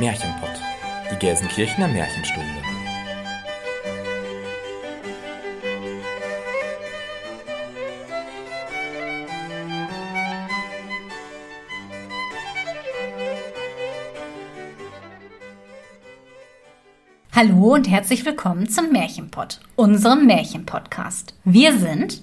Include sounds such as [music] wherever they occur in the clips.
Märchenpott, die Gelsenkirchener Märchenstunde. Hallo und herzlich willkommen zum Märchenpott, unserem Märchenpodcast. Wir sind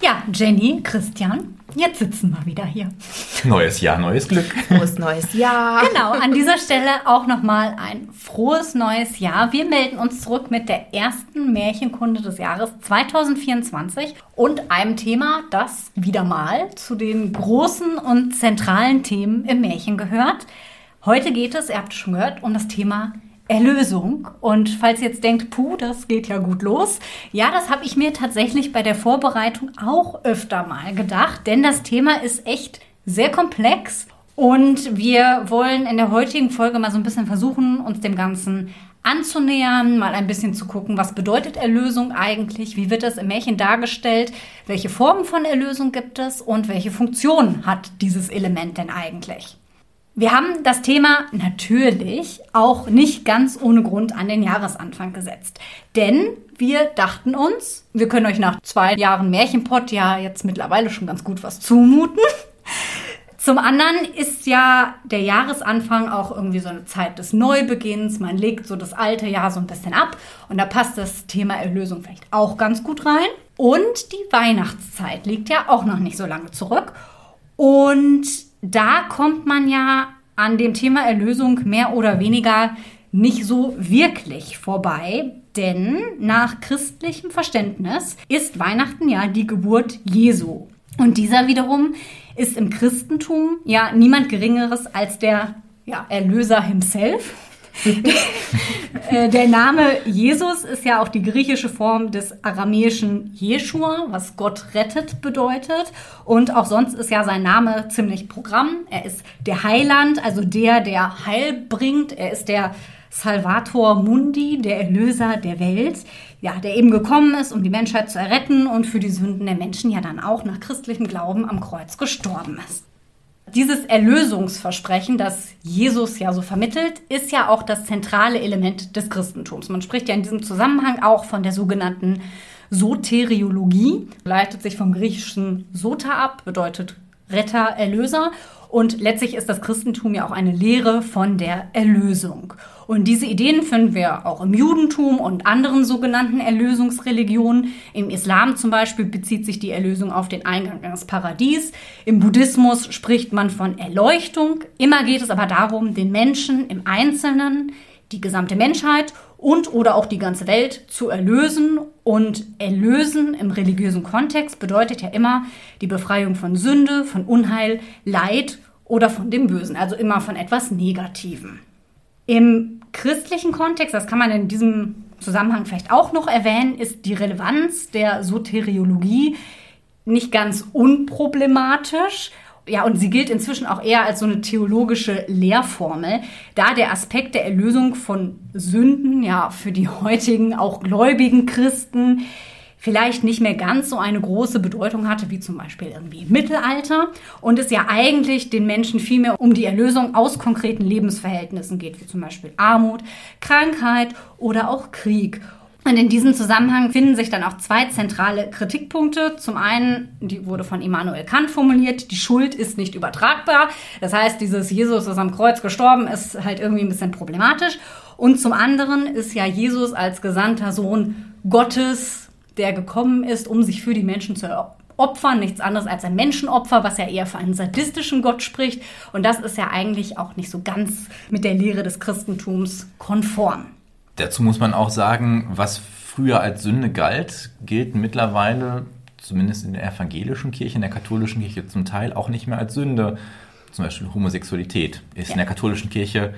Ja, Jenny, Christian, jetzt sitzen wir wieder hier. Neues Jahr, neues Glück. Frohes neues Jahr. [laughs] Genau, an dieser Stelle auch nochmal ein frohes neues Jahr. Wir melden uns zurück mit der ersten Märchenkunde des Jahres 2024 und einem Thema, das wieder mal zu den großen und zentralen Themen im Märchen gehört. Heute geht es, ihr habt es schon gehört, um das Thema Erlösung. Und falls ihr jetzt denkt, puh, das geht ja gut los. Ja, das habe ich mir tatsächlich bei der Vorbereitung auch öfter mal gedacht, denn das Thema ist echt sehr komplex. Und wir wollen in der heutigen Folge mal so ein bisschen versuchen, uns dem Ganzen anzunähern, mal ein bisschen zu gucken, was bedeutet Erlösung eigentlich, wie wird das im Märchen dargestellt, welche Formen von Erlösung gibt es und welche Funktion hat dieses Element denn eigentlich. Wir haben das Thema natürlich auch nicht ganz ohne Grund an den Jahresanfang gesetzt. Denn wir dachten uns, wir können euch nach zwei Jahren Märchenpott ja jetzt mittlerweile schon ganz gut was zumuten. Zum anderen ist ja der Jahresanfang auch irgendwie so eine Zeit des Neubeginns. Man legt so das alte Jahr so ein bisschen ab und da passt das Thema Erlösung vielleicht auch ganz gut rein. Und die Weihnachtszeit liegt ja auch noch nicht so lange zurück. Und da kommt man ja an dem Thema Erlösung mehr oder weniger nicht so wirklich vorbei, denn nach christlichem Verständnis ist Weihnachten ja die Geburt Jesu. Und dieser wiederum ist im Christentum ja niemand Geringeres als der ja, Erlöser himself. [laughs] Äh, der Name Jesus ist ja auch die griechische Form des aramäischen Jeshua, was Gott rettet bedeutet. Und auch sonst ist ja sein Name ziemlich Programm. Er ist der Heiland, also der, der Heil bringt. Er ist der Salvator Mundi, der Erlöser der Welt, ja, der eben gekommen ist, um die Menschheit zu erretten und für die Sünden der Menschen ja dann auch nach christlichem Glauben am Kreuz gestorben ist dieses Erlösungsversprechen, das Jesus ja so vermittelt, ist ja auch das zentrale Element des Christentums. Man spricht ja in diesem Zusammenhang auch von der sogenannten Soteriologie, leitet sich vom griechischen Sota ab, bedeutet Retter, Erlöser. Und letztlich ist das Christentum ja auch eine Lehre von der Erlösung. Und diese Ideen finden wir auch im Judentum und anderen sogenannten Erlösungsreligionen. Im Islam zum Beispiel bezieht sich die Erlösung auf den Eingang ins Paradies. Im Buddhismus spricht man von Erleuchtung. Immer geht es aber darum, den Menschen im Einzelnen, die gesamte Menschheit und oder auch die ganze Welt zu erlösen. Und erlösen im religiösen Kontext bedeutet ja immer die Befreiung von Sünde, von Unheil, Leid oder von dem Bösen, also immer von etwas Negativem. Im christlichen Kontext, das kann man in diesem Zusammenhang vielleicht auch noch erwähnen, ist die Relevanz der Soteriologie nicht ganz unproblematisch. Ja, und sie gilt inzwischen auch eher als so eine theologische Lehrformel, da der Aspekt der Erlösung von Sünden ja für die heutigen auch gläubigen Christen vielleicht nicht mehr ganz so eine große Bedeutung hatte wie zum Beispiel irgendwie im Mittelalter und es ja eigentlich den Menschen viel mehr um die Erlösung aus konkreten Lebensverhältnissen geht, wie zum Beispiel Armut, Krankheit oder auch Krieg. Und in diesem Zusammenhang finden sich dann auch zwei zentrale Kritikpunkte. Zum einen, die wurde von Immanuel Kant formuliert, die Schuld ist nicht übertragbar. Das heißt, dieses Jesus ist am Kreuz gestorben, ist halt irgendwie ein bisschen problematisch. Und zum anderen ist ja Jesus als gesandter Sohn Gottes der gekommen ist, um sich für die Menschen zu opfern, nichts anderes als ein Menschenopfer, was ja eher für einen sadistischen Gott spricht. Und das ist ja eigentlich auch nicht so ganz mit der Lehre des Christentums konform. Dazu muss man auch sagen, was früher als Sünde galt, gilt mittlerweile, zumindest in der evangelischen Kirche, in der katholischen Kirche zum Teil auch nicht mehr als Sünde. Zum Beispiel Homosexualität ist ja. in der katholischen Kirche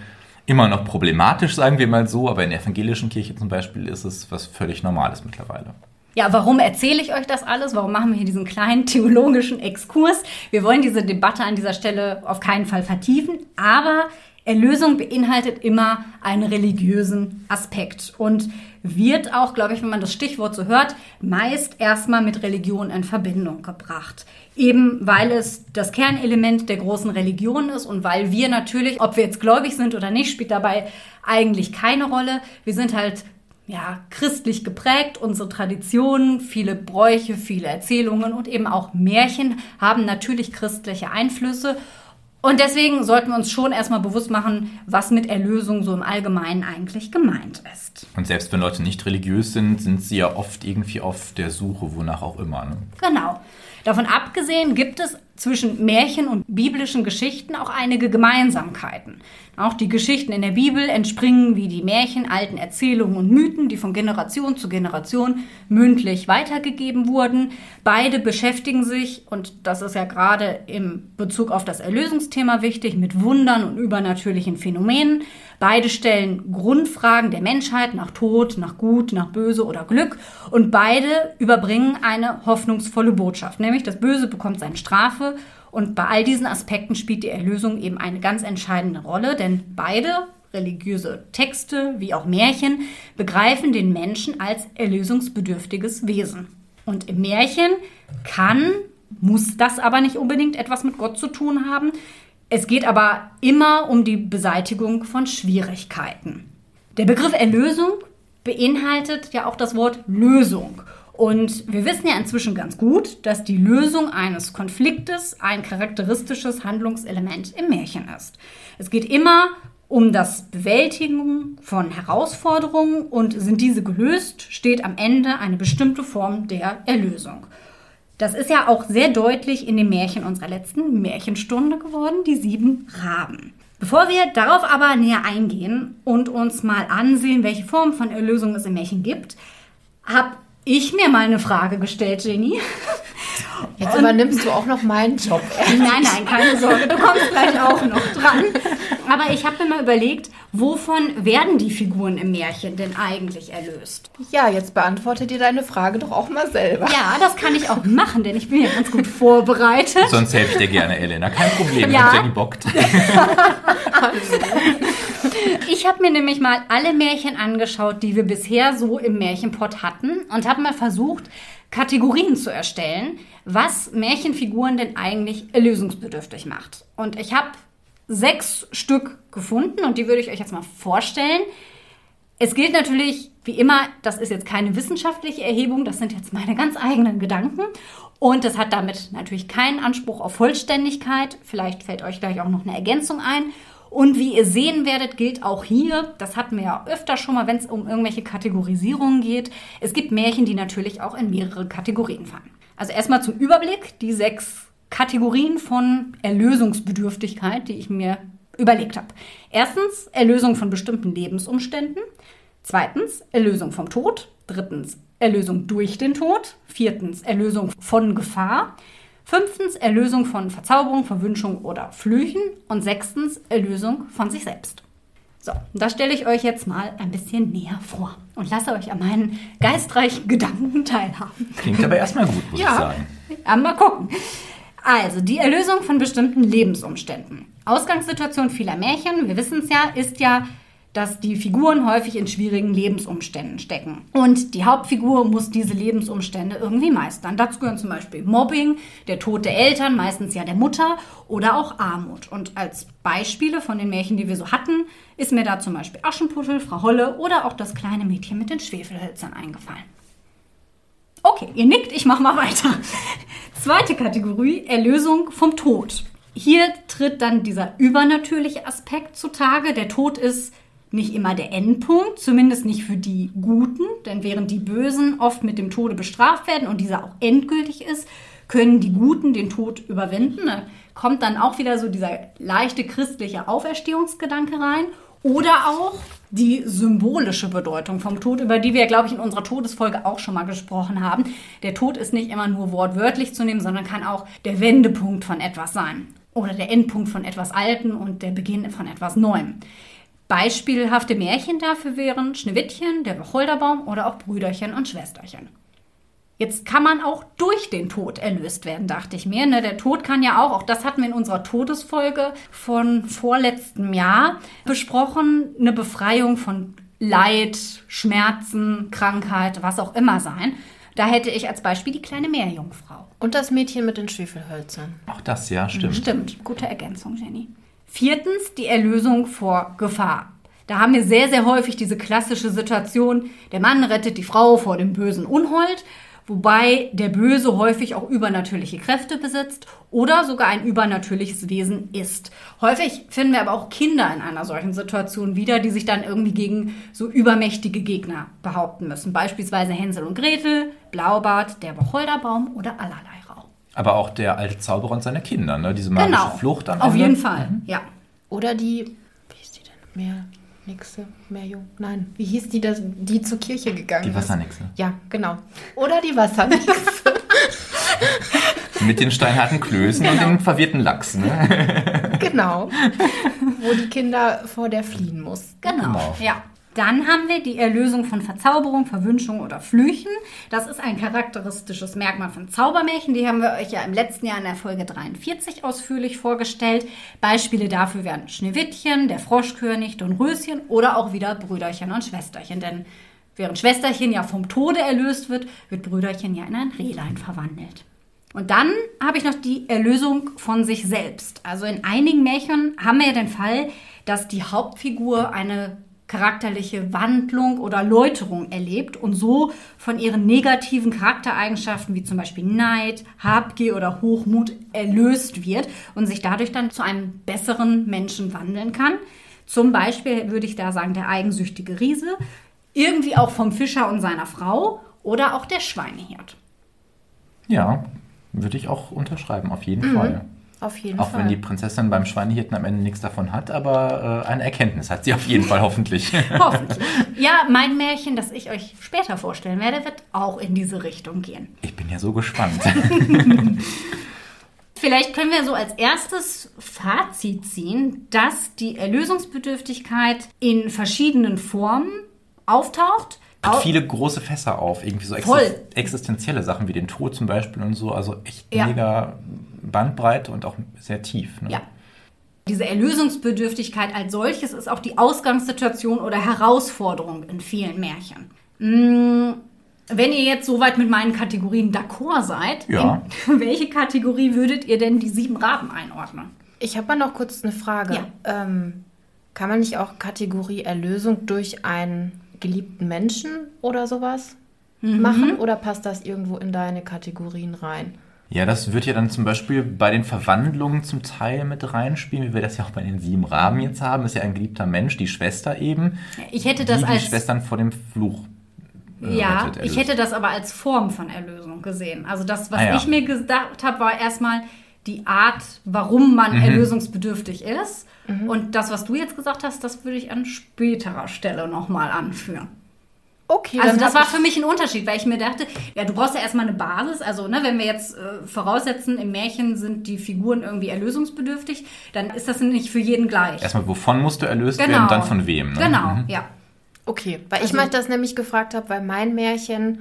immer noch problematisch, sagen wir mal so, aber in der evangelischen Kirche zum Beispiel ist es was völlig Normales mittlerweile. Ja, warum erzähle ich euch das alles? Warum machen wir hier diesen kleinen theologischen Exkurs? Wir wollen diese Debatte an dieser Stelle auf keinen Fall vertiefen, aber Erlösung beinhaltet immer einen religiösen Aspekt und wird auch, glaube ich, wenn man das Stichwort so hört, meist erstmal mit Religion in Verbindung gebracht. Eben weil es das Kernelement der großen Religion ist und weil wir natürlich, ob wir jetzt gläubig sind oder nicht, spielt dabei eigentlich keine Rolle. Wir sind halt ja, christlich geprägt. Unsere Traditionen, viele Bräuche, viele Erzählungen und eben auch Märchen haben natürlich christliche Einflüsse. Und deswegen sollten wir uns schon erstmal bewusst machen, was mit Erlösung so im Allgemeinen eigentlich gemeint ist. Und selbst wenn Leute nicht religiös sind, sind sie ja oft irgendwie auf der Suche, wonach auch immer. Ne? Genau. Davon abgesehen gibt es zwischen Märchen und biblischen Geschichten auch einige Gemeinsamkeiten. Auch die Geschichten in der Bibel entspringen wie die Märchen alten Erzählungen und Mythen, die von Generation zu Generation mündlich weitergegeben wurden. Beide beschäftigen sich, und das ist ja gerade im Bezug auf das Erlösungsthema wichtig, mit Wundern und übernatürlichen Phänomenen. Beide stellen Grundfragen der Menschheit nach Tod, nach Gut, nach Böse oder Glück. Und beide überbringen eine hoffnungsvolle Botschaft, nämlich das Böse bekommt seine Strafe und bei all diesen Aspekten spielt die Erlösung eben eine ganz entscheidende Rolle, denn beide religiöse Texte wie auch Märchen begreifen den Menschen als erlösungsbedürftiges Wesen. Und im Märchen kann, muss das aber nicht unbedingt etwas mit Gott zu tun haben. Es geht aber immer um die Beseitigung von Schwierigkeiten. Der Begriff Erlösung beinhaltet ja auch das Wort Lösung. Und wir wissen ja inzwischen ganz gut, dass die Lösung eines Konfliktes ein charakteristisches Handlungselement im Märchen ist. Es geht immer um das Bewältigen von Herausforderungen und sind diese gelöst, steht am Ende eine bestimmte Form der Erlösung. Das ist ja auch sehr deutlich in dem Märchen unserer letzten Märchenstunde geworden, die sieben Raben. Bevor wir darauf aber näher eingehen und uns mal ansehen, welche Form von Erlösung es im Märchen gibt, habe ich mir mal eine Frage gestellt, Jenny. Jetzt und übernimmst du auch noch meinen Job. nein, nein, keine Sorge, du kommst gleich auch noch dran. Aber ich habe mir mal überlegt, wovon werden die Figuren im Märchen denn eigentlich erlöst? Ja, jetzt beantworte dir deine Frage doch auch mal selber. Ja, das kann ich auch machen, denn ich bin ja ganz gut vorbereitet. Sonst helfe ich dir gerne, Elena. Kein Problem, ja. wenn Jenny bockt. Ich habe mir nämlich mal alle Märchen angeschaut, die wir bisher so im Märchenpot hatten und habe mal versucht, Kategorien zu erstellen, was Märchenfiguren denn eigentlich erlösungsbedürftig macht. Und ich habe sechs Stück gefunden und die würde ich euch jetzt mal vorstellen. Es gilt natürlich, wie immer, das ist jetzt keine wissenschaftliche Erhebung, das sind jetzt meine ganz eigenen Gedanken. Und das hat damit natürlich keinen Anspruch auf Vollständigkeit. Vielleicht fällt euch gleich auch noch eine Ergänzung ein. Und wie ihr sehen werdet, gilt auch hier, das hatten wir ja öfter schon mal, wenn es um irgendwelche Kategorisierungen geht, es gibt Märchen, die natürlich auch in mehrere Kategorien fallen. Also erstmal zum Überblick die sechs Kategorien von Erlösungsbedürftigkeit, die ich mir überlegt habe. Erstens Erlösung von bestimmten Lebensumständen. Zweitens Erlösung vom Tod. Drittens Erlösung durch den Tod. Viertens Erlösung von Gefahr. Fünftens Erlösung von Verzauberung, Verwünschung oder Flüchen. Und sechstens Erlösung von sich selbst. So, da stelle ich euch jetzt mal ein bisschen näher vor und lasse euch an meinen geistreichen Gedanken teilhaben. Klingt aber erstmal gut, muss ja. ich sagen. Ja, mal gucken. Also, die Erlösung von bestimmten Lebensumständen. Ausgangssituation vieler Märchen, wir wissen es ja, ist ja dass die Figuren häufig in schwierigen Lebensumständen stecken. Und die Hauptfigur muss diese Lebensumstände irgendwie meistern. Dazu gehören zum Beispiel Mobbing, der Tod der Eltern, meistens ja der Mutter, oder auch Armut. Und als Beispiele von den Märchen, die wir so hatten, ist mir da zum Beispiel Aschenputtel, Frau Holle oder auch das kleine Mädchen mit den Schwefelhölzern eingefallen. Okay, ihr nickt, ich mache mal weiter. [laughs] Zweite Kategorie, Erlösung vom Tod. Hier tritt dann dieser übernatürliche Aspekt zutage. Der Tod ist nicht immer der Endpunkt, zumindest nicht für die Guten, denn während die Bösen oft mit dem Tode bestraft werden und dieser auch endgültig ist, können die Guten den Tod überwinden. Da kommt dann auch wieder so dieser leichte christliche Auferstehungsgedanke rein oder auch die symbolische Bedeutung vom Tod, über die wir, glaube ich, in unserer Todesfolge auch schon mal gesprochen haben. Der Tod ist nicht immer nur wortwörtlich zu nehmen, sondern kann auch der Wendepunkt von etwas sein oder der Endpunkt von etwas Alten und der Beginn von etwas Neuem. Beispielhafte Märchen dafür wären Schneewittchen, der Wacholderbaum oder auch Brüderchen und Schwesterchen. Jetzt kann man auch durch den Tod erlöst werden, dachte ich mir. Ne? Der Tod kann ja auch, auch das hatten wir in unserer Todesfolge von vorletztem Jahr besprochen, eine Befreiung von Leid, Schmerzen, Krankheit, was auch immer sein. Da hätte ich als Beispiel die kleine Meerjungfrau. Und das Mädchen mit den Schwefelhölzern. Auch das, ja, stimmt. Stimmt, gute Ergänzung, Jenny. Viertens, die Erlösung vor Gefahr. Da haben wir sehr, sehr häufig diese klassische Situation, der Mann rettet die Frau vor dem bösen Unhold, wobei der Böse häufig auch übernatürliche Kräfte besitzt oder sogar ein übernatürliches Wesen ist. Häufig finden wir aber auch Kinder in einer solchen Situation wieder, die sich dann irgendwie gegen so übermächtige Gegner behaupten müssen. Beispielsweise Hänsel und Gretel, Blaubart, der Wacholderbaum oder allerlei. Aber auch der alte Zauberer und seine Kinder, ne? diese magische Genau. Flucht am Auf Ende. jeden Fall, ja. Oder die, wie hieß die denn? Mehr Nixe, Meerjung? Nein, wie hieß die, das, die zur Kirche gegangen Die ist? Wassernixe. Ja, genau. Oder die Wassernixe. [laughs] Mit den steinharten Klößen und den verwirrten Lachs. Ne? genau. [laughs] Wo die Kinder vor der fliehen muss. Genau. Genau. Ja. Dann haben wir die Erlösung von Verzauberung, Verwünschung oder Flüchen. Das ist ein charakteristisches Merkmal von Zaubermärchen. Die haben wir euch ja im letzten Jahr in der Folge 43 ausführlich vorgestellt. Beispiele dafür wären Schneewittchen, der Froschkönig, Dornröschen oder auch wieder Brüderchen und Schwesterchen. Denn während Schwesterchen ja vom Tode erlöst wird, wird Brüderchen ja in ein Rehlein verwandelt. Und dann habe ich noch die Erlösung von sich selbst. Also in einigen Märchen haben wir ja den Fall, dass die Hauptfigur eine charakterliche Wandlung oder Läuterung erlebt und so von ihren negativen Charaktereigenschaften wie zum Beispiel Neid, Habgier oder Hochmut erlöst wird und sich dadurch dann zu einem besseren Menschen wandeln kann. Zum Beispiel würde ich da sagen, der eigensüchtige Riese, irgendwie auch vom Fischer und seiner Frau oder auch der Schweinehirt. Ja, würde ich auch unterschreiben, auf jeden Mhm. Fall. Auf jeden Auch Fall. wenn die Prinzessin beim Schweinehirten am Ende nichts davon hat, aber äh, eine Erkenntnis hat sie auf jeden Fall hoffentlich. [laughs] Hoffentlich. Ja, mein Märchen, das ich euch später vorstellen werde, wird auch in diese Richtung gehen. Ich bin ja so gespannt. [laughs] Vielleicht können wir so als erstes Fazit ziehen, dass die Erlösungsbedürftigkeit in verschiedenen Formen auftaucht. Hat viele große Fässer auf, irgendwie so Voll. exist existenzielle Sachen wie den Tod zum Beispiel und so. Also echt Ja. mega Bandbreite und auch sehr tief. Ne? Ja. Diese Erlösungsbedürftigkeit als solches ist auch die Ausgangssituation oder Herausforderung in vielen Märchen. Mm, Wenn ihr jetzt soweit mit meinen Kategorien d'accord seid, Ja. in [laughs] welche Kategorie würdet ihr denn die sieben Raben einordnen? Ich habe mal noch kurz eine Frage. Ja. Ähm, kann man nicht auch Kategorie Erlösung durch einen geliebten Menschen oder sowas Mhm. machen? Oder passt das irgendwo in deine Kategorien rein? Ja, das wird ja dann zum Beispiel bei den Verwandlungen zum Teil mit reinspielen, wie wir das ja auch bei den sieben Raben jetzt haben. Ist ja ein geliebter Mensch, die Schwester eben. Ich hätte das die, als die Schwestern vor dem Fluch. äh, Ja, rettet, ich hätte das aber als Form von Erlösung gesehen. Also das, was Ah, ja. ich mir gedacht habe, war erstmal die Art, warum man Mhm. erlösungsbedürftig ist. Und das, was du jetzt gesagt hast, das würde ich an späterer Stelle nochmal anführen. Okay, Also das war ich- für mich ein Unterschied, weil ich mir dachte, ja, du brauchst ja erstmal eine Basis. Also, ne, wenn wir jetzt äh, voraussetzen, im Märchen sind die Figuren irgendwie erlösungsbedürftig, dann ist das nicht für jeden gleich. Erstmal, wovon musst du erlöst genau. werden, dann von wem. Ne? Genau, Mhm. ja. Okay, weil ich Also- mich das nämlich gefragt habe, weil mein Märchen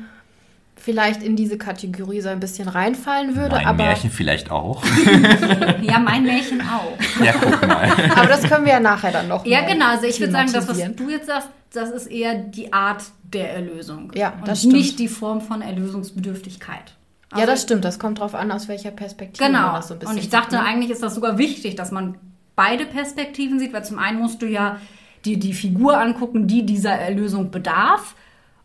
vielleicht in diese Kategorie so ein bisschen reinfallen würde. Mein aber, Märchen vielleicht auch. [laughs] Ja, mein Märchen auch. ja, guck mal. [laughs] aber das können wir ja nachher dann noch Ja, mal genau. Also ich würde sagen, das, was du jetzt sagst, das ist eher die Art der Erlösung. Ja, und das stimmt. nicht die Form von Erlösungsbedürftigkeit. Ja, Also- das stimmt. Das kommt drauf an, aus welcher Perspektive man Genau. das so ein bisschen und ich dachte, sieht, ne? eigentlich ist das sogar wichtig, dass man beide Perspektiven sieht, weil zum einen musst du ja die, die Figur angucken, die dieser Erlösung bedarf.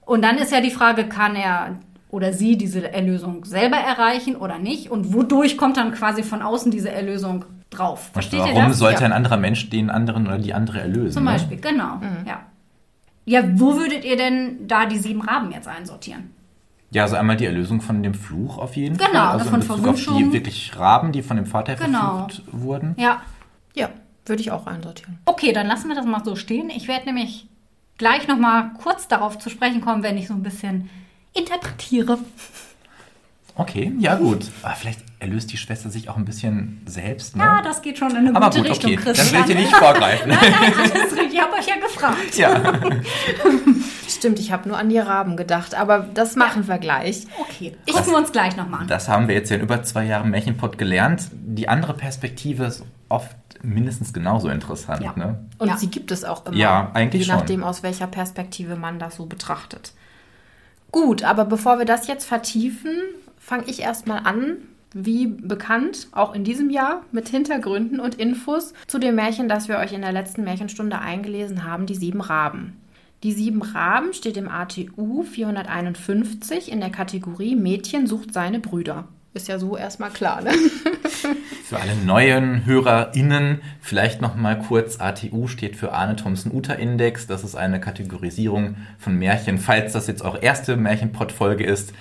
Und dann ist ja die Frage, kann er oder sie diese Erlösung selber erreichen oder nicht? Und wodurch kommt dann quasi von außen diese Erlösung drauf? Und Versteht ihr warum das? sollte Ja. ein anderer Mensch den anderen oder die andere erlösen? Zum ne? Beispiel, genau. Mhm. Ja. Ja, wo würdet ihr denn da die sieben Raben jetzt einsortieren? Ja, also einmal die Erlösung von dem Fluch auf jeden Genau, Fall. Also von in Bezug auf die Verwünschung. wirklich Raben, die von dem Vater Genau. verflucht wurden. Ja. Ja, würde ich auch einsortieren. Okay, dann lassen wir das mal so stehen. Ich werde nämlich gleich noch mal kurz darauf zu sprechen kommen, wenn ich so ein bisschen interpretiere. Okay, ja gut. Aber vielleicht erlöst die Schwester sich auch ein bisschen selbst. Ne? Ja, das geht schon in eine Aber gute gut, Richtung, okay. Das will ich Christian. dir nicht vorgreifen. [laughs] Nein, nein, alles richtig. Ich habe euch ja gefragt. ja. [laughs] Stimmt, ich habe nur an die Raben gedacht, aber das machen wir gleich. Okay, gucken wir uns gleich noch mal an. Das haben wir jetzt ja in über zwei Jahren Märchenpott gelernt. Die andere Perspektive ist oft mindestens genauso interessant. Ja. Ne? Und Ja. sie gibt es auch immer. Ja, eigentlich Je schon. nachdem, aus welcher Perspektive man das so betrachtet. Gut, aber bevor wir das jetzt vertiefen, fange ich erstmal an, wie bekannt, auch in diesem Jahr, mit Hintergründen und Infos zu dem Märchen, das wir euch in der letzten Märchenstunde eingelesen haben, die sieben Raben. Die sieben Raben steht im ATU 451 in der Kategorie Mädchen sucht seine Brüder. Ist ja so erstmal klar, ne? [laughs] Für alle neuen HörerInnen vielleicht noch mal kurz. ATU steht für Arne Thompson Uta Index. Das ist eine Kategorisierung von Märchen. Falls das jetzt auch erste Märchenpott-Folge ist,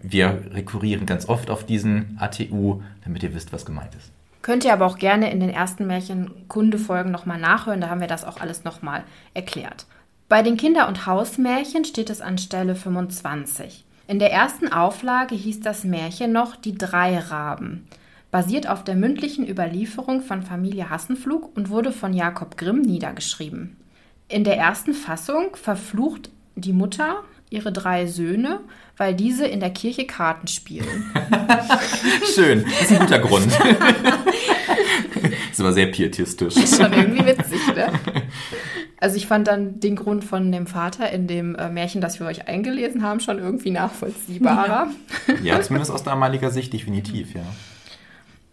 wir rekurrieren ganz oft auf diesen ATU, damit ihr wisst, was gemeint ist. Könnt ihr aber auch gerne in den ersten Märchenkunde-Folgen nochmal nachhören, da haben wir das auch alles nochmal erklärt. Bei den Kinder- und Hausmärchen steht es an Stelle 25. In der ersten Auflage hieß das Märchen noch Die drei Raben, basiert auf der mündlichen Überlieferung von Familie Hassenflug und wurde von Jakob Grimm niedergeschrieben. In der ersten Fassung verflucht die Mutter ihre drei Söhne, weil diese in der Kirche Karten spielen. [laughs] Schön, das ist ein guter Grund. [laughs] ist aber sehr pietistisch. schon irgendwie witzig, ne? [laughs] Also ich fand dann den Grund von dem Vater in dem äh, Märchen, das wir euch eingelesen haben, schon irgendwie nachvollziehbarer. [laughs] Ja, zumindest aus damaliger Sicht definitiv, ja.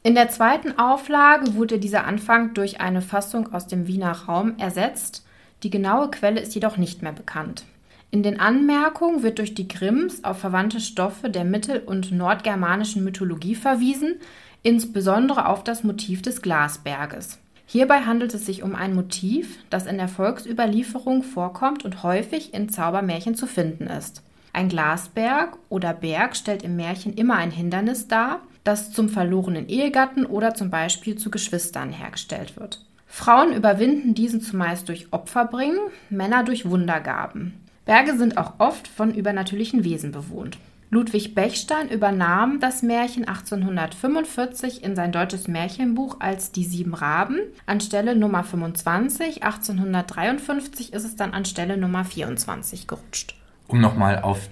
In der zweiten Auflage wurde dieser Anfang durch eine Fassung aus dem Wiener Raum ersetzt. Die genaue Quelle ist jedoch nicht mehr bekannt. In den Anmerkungen wird durch die Grimms auf verwandte Stoffe der mittel- und nordgermanischen Mythologie verwiesen, insbesondere auf das Motiv des Glasberges. Hierbei handelt es sich um ein Motiv, das in der Volksüberlieferung vorkommt und häufig in Zaubermärchen zu finden ist. Ein Glasberg oder Berg stellt im Märchen immer ein Hindernis dar, das zum verlorenen Ehegatten oder zum Beispiel zu Geschwistern hergestellt wird. Frauen überwinden diesen zumeist durch Opferbringen, Männer durch Wundergaben. Berge sind auch oft von übernatürlichen Wesen bewohnt. Ludwig Bechstein übernahm das Märchen 1845 in sein deutsches Märchenbuch als Die sieben Raben. Anstelle Nummer 25, 1853 ist es dann an Stelle Nummer 24 gerutscht. Um nochmal auf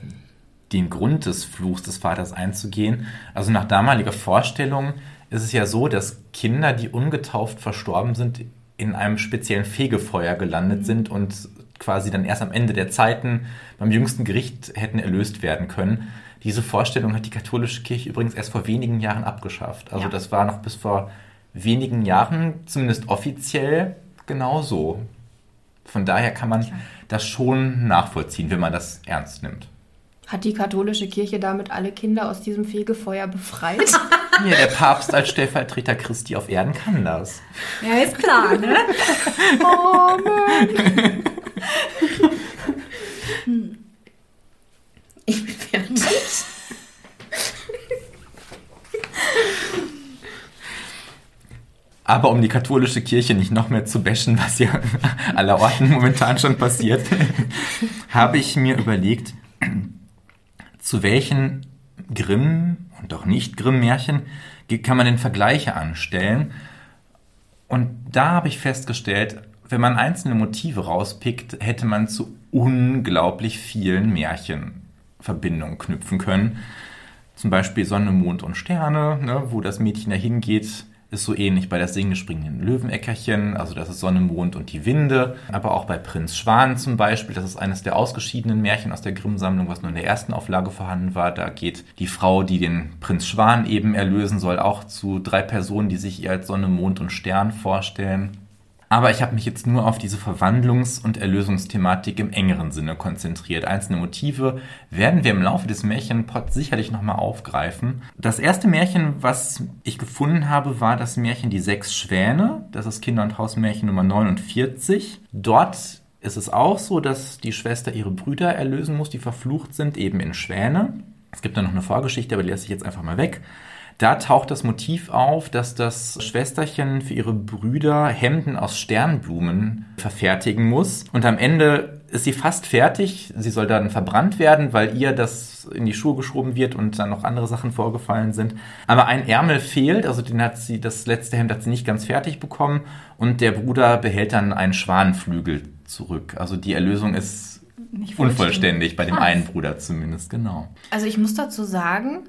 den Grund des Fluchs des Vaters einzugehen. Also nach damaliger Vorstellung ist es ja so, dass Kinder, die ungetauft verstorben sind, in einem speziellen Fegefeuer gelandet sind und quasi dann erst am Ende der Zeiten beim jüngsten Gericht hätten erlöst werden können. Diese Vorstellung hat die katholische Kirche übrigens erst vor wenigen Jahren abgeschafft. Also Ja. das war noch bis vor wenigen Jahren, zumindest offiziell, genauso. Von daher kann man das schon nachvollziehen, wenn man das ernst nimmt. Hat die katholische Kirche damit alle Kinder aus diesem Fegefeuer befreit? [laughs] Ja, der Papst als Stellvertreter Christi auf Erden kann das. Ja, ist klar, ne? [laughs] [laughs] ich bin fertig. Aber um die katholische Kirche nicht noch mehr zu bashen, was ja aller Orten momentan schon passiert, habe ich mir überlegt, zu welchen Grimm und auch nicht Grimm-Märchen kann man denn Vergleiche anstellen. Und da habe ich festgestellt, wenn man einzelne Motive rauspickt, hätte man zu unglaublich vielen Märchen Verbindungen knüpfen können. Zum Beispiel Sonne, Mond und Sterne, ne, wo das Mädchen da hingeht, ist so ähnlich bei das singespringenden Löwenäckerchen, also das ist Sonne, Mond und die Winde. Aber auch bei Prinz Schwan zum Beispiel, das ist eines der ausgeschiedenen Märchen aus der Grimm-Sammlung, was nur in der ersten Auflage vorhanden war. Da geht die Frau, die den Prinz Schwan eben erlösen soll, auch zu drei Personen, die sich ihr als Sonne, Mond und Stern vorstellen. Aber ich habe mich jetzt nur auf diese Verwandlungs- und Erlösungsthematik im engeren Sinne konzentriert. Einzelne Motive werden wir im Laufe des Märchenpots sicherlich nochmal aufgreifen. Das erste Märchen, was ich gefunden habe, war das Märchen Die sechs Schwäne. Das ist Kinder- und Hausmärchen Nummer 49. Dort ist es auch so, dass die Schwester ihre Brüder erlösen muss, die verflucht sind, eben in Schwäne. Es gibt da noch eine Vorgeschichte, aber die lasse ich jetzt einfach mal weg. Da taucht das Motiv auf, dass das Schwesterchen für ihre Brüder Hemden aus Sternblumen verfertigen muss. Und am Ende ist sie fast fertig. Sie soll dann verbrannt werden, weil ihr das in die Schuhe geschoben wird und dann noch andere Sachen vorgefallen sind. Aber ein Ärmel fehlt, also den hat sie, das letzte Hemd hat sie nicht ganz fertig bekommen. Und der Bruder behält dann einen Schwanenflügel zurück. Also die Erlösung ist nicht unvollständig, bei dem einen Bruder zumindest, genau. Also ich muss dazu sagen,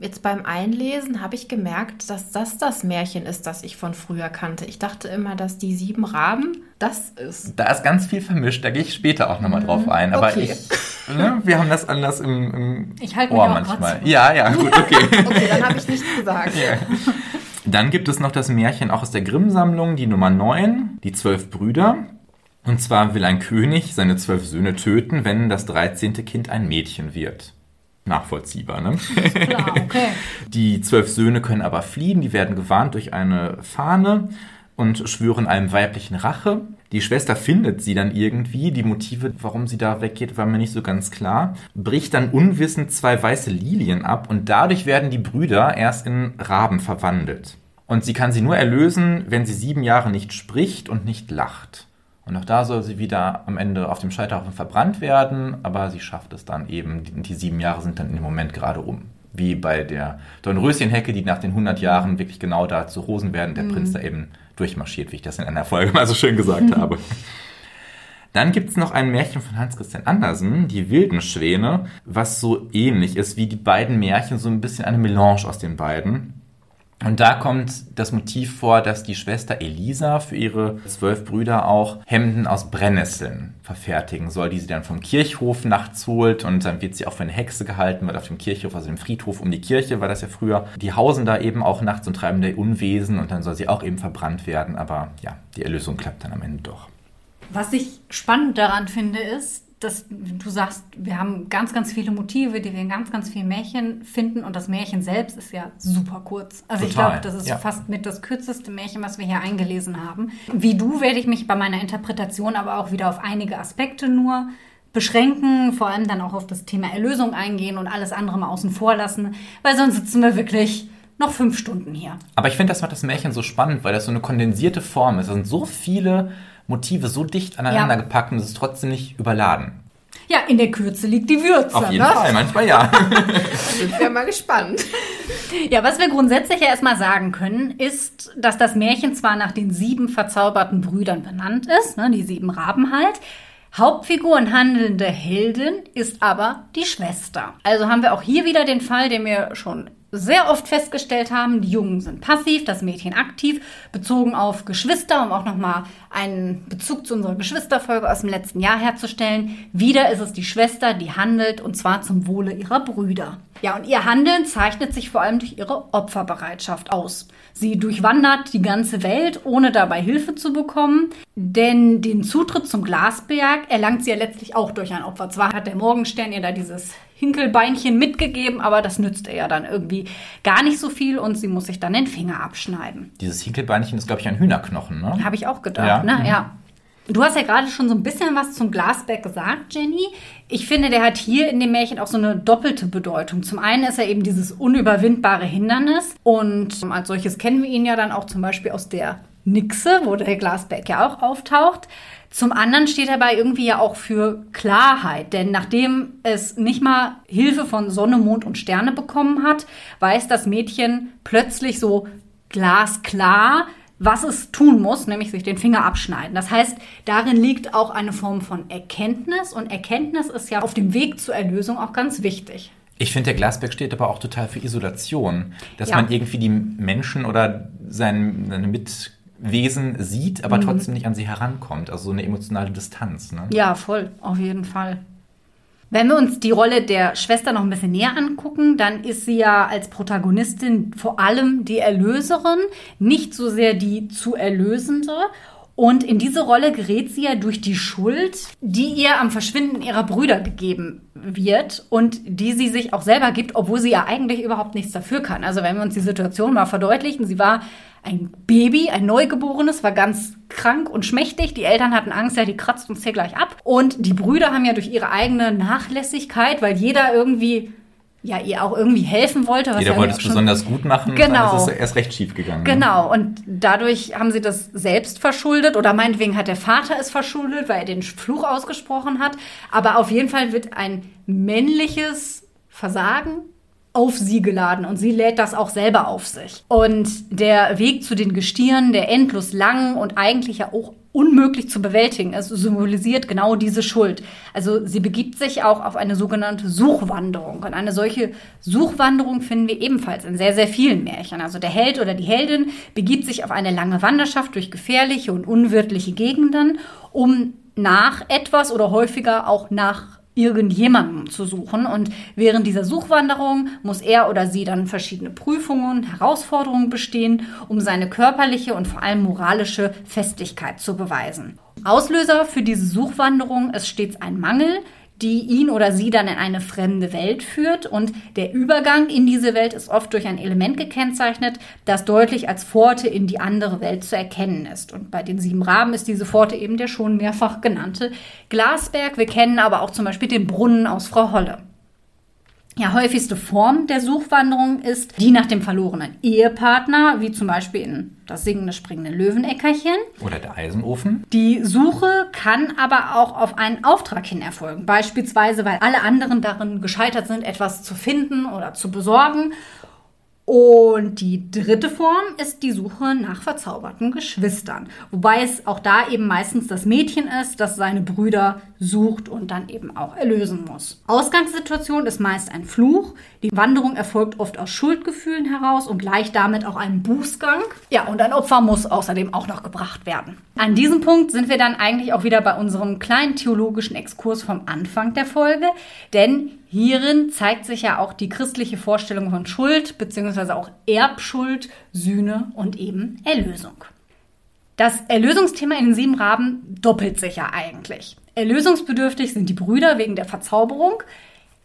Jetzt beim Einlesen habe ich gemerkt, dass das das Märchen ist, das ich von früher kannte. Ich dachte immer, dass die sieben Raben das ist. Da ist ganz viel vermischt, da gehe ich später auch nochmal drauf ein. Aber okay. ich, ne, wir haben das anders im, im ich halte Ohr manchmal. Ja, ja, gut, okay. [laughs] okay, dann habe ich nichts gesagt. Ja. Dann gibt es noch das Märchen auch aus der Grimm-Sammlung, die Nummer 9, die zwölf Brüder. Und zwar will ein König seine zwölf Söhne töten, wenn das dreizehnte Kind ein Mädchen wird nachvollziehbar. Ne? Klar, okay. [laughs] Die zwölf Söhne können aber fliehen, die werden gewarnt durch eine Fahne und schwören einem weiblichen Rache. Die Schwester findet sie dann irgendwie. Die Motive, warum sie da weggeht, war mir nicht so ganz klar. Bricht dann unwissend zwei weiße Lilien ab und dadurch werden die Brüder erst in Raben verwandelt. Und sie kann sie nur erlösen, wenn sie sieben Jahre nicht spricht und nicht lacht. Und auch da soll sie wieder am Ende auf dem Scheiterhaufen verbrannt werden, aber sie schafft es dann eben. Die, die sieben Jahre sind dann im Moment gerade um. Wie bei der Dornröschenhecke, die nach den 100 Jahren wirklich genau da zu Rosen werden, der mhm. Prinz da eben durchmarschiert, wie ich das in einer Folge mal so schön gesagt [laughs] habe. Dann gibt es noch ein Märchen von Hans Christian Andersen, Die wilden Schwäne, was so ähnlich ist wie die beiden Märchen, so ein bisschen eine Melange aus den beiden. Und da kommt das Motiv vor, dass die Schwester Elisa für ihre zwölf Brüder auch Hemden aus Brennnesseln verfertigen soll, die sie dann vom Kirchhof nachts holt und dann wird sie auch für eine Hexe gehalten, weil auf dem Kirchhof, also dem Friedhof um die Kirche war das ja früher. Die hausen da eben auch nachts und treiben da Unwesen und dann soll sie auch eben verbrannt werden, aber ja, die Erlösung klappt dann am Ende doch. Was ich spannend daran finde, ist, dass du sagst, wir haben ganz, ganz viele Motive, die wir in ganz, ganz vielen Märchen finden und das Märchen selbst ist ja super kurz. Also Total, ich glaube, das ist ja. fast mit das kürzeste Märchen, was wir hier eingelesen haben. Wie du werde ich mich bei meiner Interpretation aber auch wieder auf einige Aspekte nur beschränken, vor allem dann auch auf das Thema Erlösung eingehen und alles andere mal außen vor lassen, weil sonst sitzen wir wirklich noch fünf Stunden hier. Aber ich finde, das macht das Märchen so spannend, weil das so eine kondensierte Form ist. Da sind so viele Motive so dicht aneinander ja. gepackt und es ist trotzdem nicht überladen. Ja, in der Kürze liegt die Würze. Auf jeden ne? Fall, manchmal ja. [laughs] sind wir mal gespannt. Ja, was wir grundsätzlich ja erstmal sagen können, ist, dass das Märchen zwar nach den sieben verzauberten Brüdern benannt ist, ne, die sieben Raben halt, Hauptfigur und handelnde Heldin ist aber die Schwester. Also haben wir auch hier wieder den Fall, den wir schon sehr oft festgestellt haben, die Jungen sind passiv, das Mädchen aktiv, bezogen auf Geschwister, um auch nochmal einen Bezug zu unserer Geschwisterfolge aus dem letzten Jahr herzustellen. Wieder ist es die Schwester, die handelt und zwar zum Wohle ihrer Brüder. Ja, und ihr Handeln zeichnet sich vor allem durch ihre Opferbereitschaft aus. Sie durchwandert die ganze Welt, ohne dabei Hilfe zu bekommen, denn den Zutritt zum Glasberg erlangt sie ja letztlich auch durch ein Opfer. Zwar hat der Morgenstern ihr da dieses Hinkelbeinchen mitgegeben, aber das nützt ihr ja dann irgendwie gar nicht so viel und sie muss sich dann den Finger abschneiden. Dieses Hinkelbeinchen ist, glaube ich, ein Hühnerknochen, ne? Habe ich auch gedacht, ja. ne? Mhm. Ja. Du hast ja gerade schon so ein bisschen was zum Glasberg gesagt, Jenny. Ich finde, der hat hier in dem Märchen auch so eine doppelte Bedeutung. Zum einen ist er eben dieses unüberwindbare Hindernis und als solches kennen wir ihn ja dann auch zum Beispiel aus der Nixe, wo der Glasberg ja auch auftaucht. Zum anderen steht er dabei irgendwie ja auch für Klarheit, denn nachdem es nicht mal Hilfe von Sonne, Mond und Sterne bekommen hat, weiß das Mädchen plötzlich so glasklar, was es tun muss, nämlich sich den Finger abschneiden. Das heißt, darin liegt auch eine Form von Erkenntnis und Erkenntnis ist ja auf dem Weg zur Erlösung auch ganz wichtig. Ich finde, der Glasberg steht aber auch total für Isolation, dass Ja. man irgendwie die Menschen oder sein, seine Mitwesen sieht, aber trotzdem nicht an sie herankommt. Also so eine emotionale Distanz. Ne? Ja, voll, auf jeden Fall. Wenn wir uns die Rolle der Schwester noch ein bisschen näher angucken, dann ist sie ja als Protagonistin vor allem die Erlöserin, nicht so sehr die zu Erlösende. Und in diese Rolle gerät sie ja durch die Schuld, die ihr am Verschwinden ihrer Brüder gegeben wird und die sie sich auch selber gibt, obwohl sie ja eigentlich überhaupt nichts dafür kann. Also wenn wir uns die Situation mal verdeutlichen, sie war ein Baby, ein Neugeborenes, war ganz krank und schmächtig. Die Eltern hatten Angst, ja, die kratzt uns hier gleich ab. Und die Brüder haben ja durch ihre eigene Nachlässigkeit, weil jeder irgendwie, ja, ihr auch irgendwie helfen wollte. Was Jeder wollte es besonders gut machen Genau. und dann ist es erst recht schief gegangen. Genau, und dadurch haben sie das selbst verschuldet oder meinetwegen hat der Vater es verschuldet, weil er den Fluch ausgesprochen hat. Aber auf jeden Fall wird ein männliches Versagen auf sie geladen und sie lädt das auch selber auf sich. Und der Weg zu den Gestieren, der endlos lang und eigentlich ja auch unmöglich zu bewältigen ist, symbolisiert genau diese Schuld. Also sie begibt sich auch auf eine sogenannte Suchwanderung. Und eine solche Suchwanderung finden wir ebenfalls in sehr, sehr vielen Märchen. Also der Held oder die Heldin begibt sich auf eine lange Wanderschaft durch gefährliche und unwirtliche Gegenden, um nach etwas oder häufiger auch nach irgendjemanden zu suchen. Und während dieser Suchwanderung muss er oder sie dann verschiedene Prüfungen, Herausforderungen bestehen, um seine körperliche und vor allem moralische Festigkeit zu beweisen. Auslöser für diese Suchwanderung ist stets ein Mangel, die ihn oder sie dann in eine fremde Welt führt. Und der Übergang in diese Welt ist oft durch ein Element gekennzeichnet, das deutlich als Pforte in die andere Welt zu erkennen ist. Und bei den sieben Raben ist diese Pforte eben der schon mehrfach genannte Glasberg. Wir kennen aber auch zum Beispiel den Brunnen aus Frau Holle. Ja, häufigste Form der Suchwanderung ist die nach dem verlorenen Ehepartner, wie zum Beispiel in das singende springende Löweneckerchen. Oder der Eisenofen. Die Suche kann aber auch auf einen Auftrag hin erfolgen. Beispielsweise, weil alle anderen darin gescheitert sind, etwas zu finden oder zu besorgen. Und die dritte Form ist die Suche nach verzauberten Geschwistern. Wobei es auch da eben meistens das Mädchen ist, das seine Brüder sucht und dann eben auch erlösen muss. Ausgangssituation ist meist ein Fluch. Die Wanderung erfolgt oft aus Schuldgefühlen heraus und gleich damit auch einem Bußgang. Ja, und ein Opfer muss außerdem auch noch gebracht werden. An diesem Punkt sind wir dann eigentlich auch wieder bei unserem kleinen theologischen Exkurs vom Anfang der Folge, denn hierin zeigt sich ja auch die christliche Vorstellung von Schuld bzw. auch Erbschuld, Sühne und eben Erlösung. Das Erlösungsthema in den sieben Raben doppelt sich ja eigentlich. Erlösungsbedürftig sind die Brüder wegen der Verzauberung.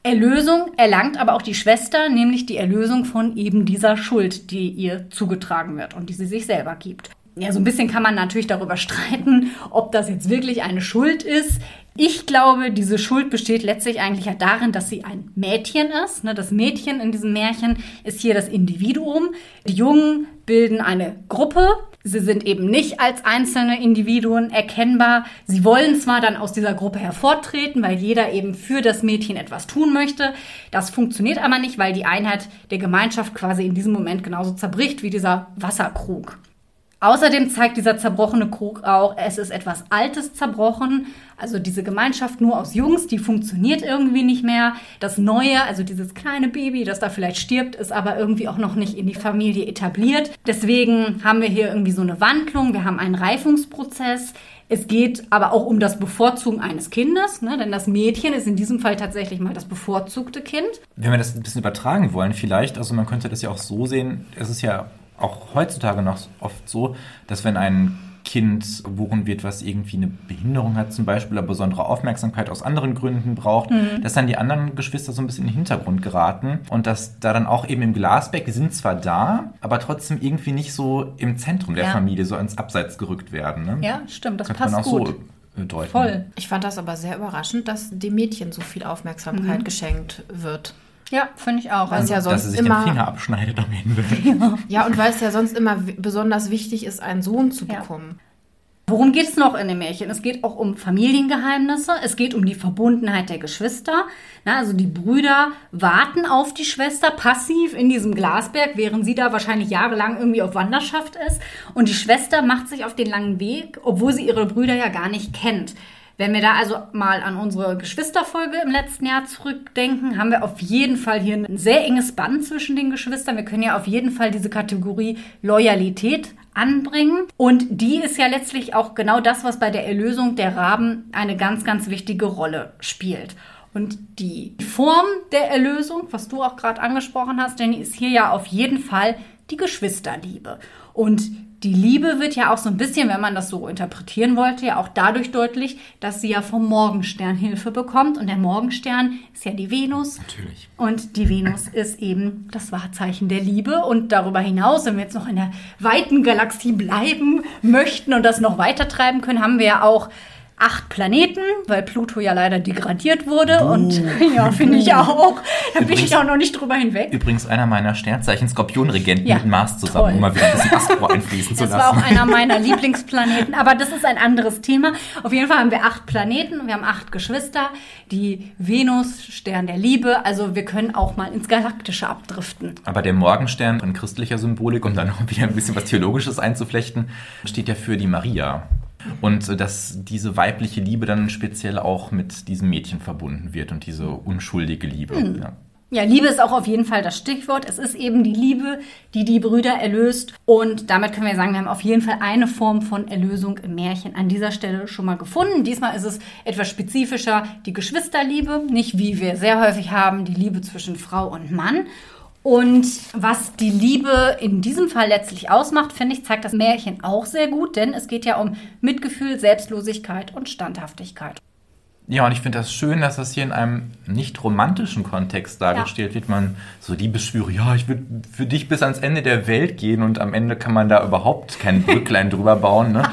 Erlösung erlangt aber auch die Schwester, nämlich die Erlösung von eben dieser Schuld, die ihr zugetragen wird und die sie sich selber gibt. Ja, so ein bisschen kann man natürlich darüber [laughs] streiten, ob das jetzt wirklich eine Schuld ist. Ich glaube, diese Schuld besteht letztlich eigentlich ja darin, dass sie ein Mädchen ist. Ne, Das Mädchen in diesem Märchen ist hier das Individuum. Die Jungen bilden eine Gruppe. Sie sind eben nicht als einzelne Individuen erkennbar. Sie wollen zwar dann aus dieser Gruppe hervortreten, weil jeder eben für das Mädchen etwas tun möchte. Das funktioniert aber nicht, weil die Einheit der Gemeinschaft quasi in diesem Moment genauso zerbricht wie dieser Wasserkrug. Außerdem zeigt dieser zerbrochene Krug auch, es ist etwas Altes zerbrochen. Also diese Gemeinschaft nur aus Jungs, die funktioniert irgendwie nicht mehr. Das Neue, also dieses kleine Baby, das da vielleicht stirbt, ist aber irgendwie auch noch nicht in die Familie etabliert. Deswegen haben wir hier irgendwie so eine Wandlung. Wir haben einen Reifungsprozess. Es geht aber auch um das Bevorzugen eines Kindes, ne? denn das Mädchen ist in diesem Fall tatsächlich mal das bevorzugte Kind. Wenn wir das ein bisschen übertragen wollen, vielleicht, also man könnte das ja auch so sehen, es ist ja auch heutzutage noch oft so, dass wenn ein Kind geboren wird, was irgendwie eine Behinderung hat zum Beispiel, oder besondere Aufmerksamkeit aus anderen Gründen braucht, dass dann die anderen Geschwister so ein bisschen in den Hintergrund geraten und dass da dann auch eben im Glasberg, die sind zwar da, aber trotzdem irgendwie nicht so im Zentrum der Ja. Familie, so ins Abseits gerückt werden. Ne? Ja, stimmt, das Könnte passt man auch gut. so äh, deuten. Voll. Ich fand das aber sehr überraschend, dass dem Mädchen so viel Aufmerksamkeit geschenkt wird. Ja, finde ich auch. Weil es Also, ja Dass sonst sie sich immer. den Finger abschneidet am Ende. [laughs] Ja, und weil es ja sonst immer besonders wichtig ist, einen Sohn zu Ja. bekommen. Worum geht es noch in dem Märchen? Es geht auch um Familiengeheimnisse, es geht um die Verbundenheit der Geschwister. Na, also die Brüder warten auf die Schwester passiv in diesem Glasberg, während sie da wahrscheinlich jahrelang irgendwie auf Wanderschaft ist. Und die Schwester macht sich auf den langen Weg, obwohl sie ihre Brüder ja gar nicht kennt. Wenn wir da also mal an unsere Geschwisterfolge im letzten Jahr zurückdenken, haben wir auf jeden Fall hier ein sehr enges Band zwischen den Geschwistern. Wir können ja auf jeden Fall diese Kategorie Loyalität anbringen. Und die ist ja letztlich auch genau das, was bei der Erlösung der Raben eine ganz, ganz wichtige Rolle spielt. Und die Form der Erlösung, was du auch gerade angesprochen hast, Jenny, ist hier ja auf jeden Fall die Geschwisterliebe. Und die Liebe wird ja auch so ein bisschen, wenn man das so interpretieren wollte, ja auch dadurch deutlich, dass sie ja vom Morgenstern Hilfe bekommt. Und der Morgenstern ist ja die Venus. Natürlich. Und die Venus ist eben das Wahrzeichen der Liebe. Und darüber hinaus, wenn wir jetzt noch in der weiten Galaxie bleiben möchten und das noch weiter treiben können, haben wir ja auch acht Planeten, weil Pluto ja leider degradiert wurde. Du. Und [laughs] ja, finde ich [laughs] auch. Da bin Übrigens- ich auch noch nicht drüber hinweg. Übrigens einer meiner Sternzeichen Skorpionregenten Ja, mit Mars zusammen, toll. um mal wieder ein bisschen Astro einfließen [laughs] zu Das war auch lassen. einer meiner Lieblingsplaneten, aber das ist ein anderes Thema. Auf jeden Fall haben wir acht Planeten und wir haben acht Geschwister. Die Venus, Stern der Liebe. Also wir können auch mal ins Galaktische abdriften. Aber der Morgenstern in christlicher Symbolik, um dann noch wieder ein bisschen was Theologisches einzuflechten, steht ja für die Maria. Und dass diese weibliche Liebe dann speziell auch mit diesem Mädchen verbunden wird und diese unschuldige Liebe. Hm. Ja. Ja, Liebe ist auch auf jeden Fall das Stichwort. Es ist eben die Liebe, die die Brüder erlöst. Und damit können wir sagen, wir haben auf jeden Fall eine Form von Erlösung im Märchen an dieser Stelle schon mal gefunden. Diesmal ist es etwas spezifischer die Geschwisterliebe, nicht wie wir sehr häufig haben, die Liebe zwischen Frau und Mann. Und was die Liebe in diesem Fall letztlich ausmacht, finde ich, zeigt das Märchen auch sehr gut, denn es geht ja um Mitgefühl, Selbstlosigkeit und Standhaftigkeit. Ja, und ich finde das schön, dass das hier in einem nicht romantischen Kontext dargestellt wird. Man so Liebesschwüre, ja, ich würde für dich bis ans Ende der Welt gehen und am Ende kann man da überhaupt kein [laughs] Brücklein drüber bauen. Ne?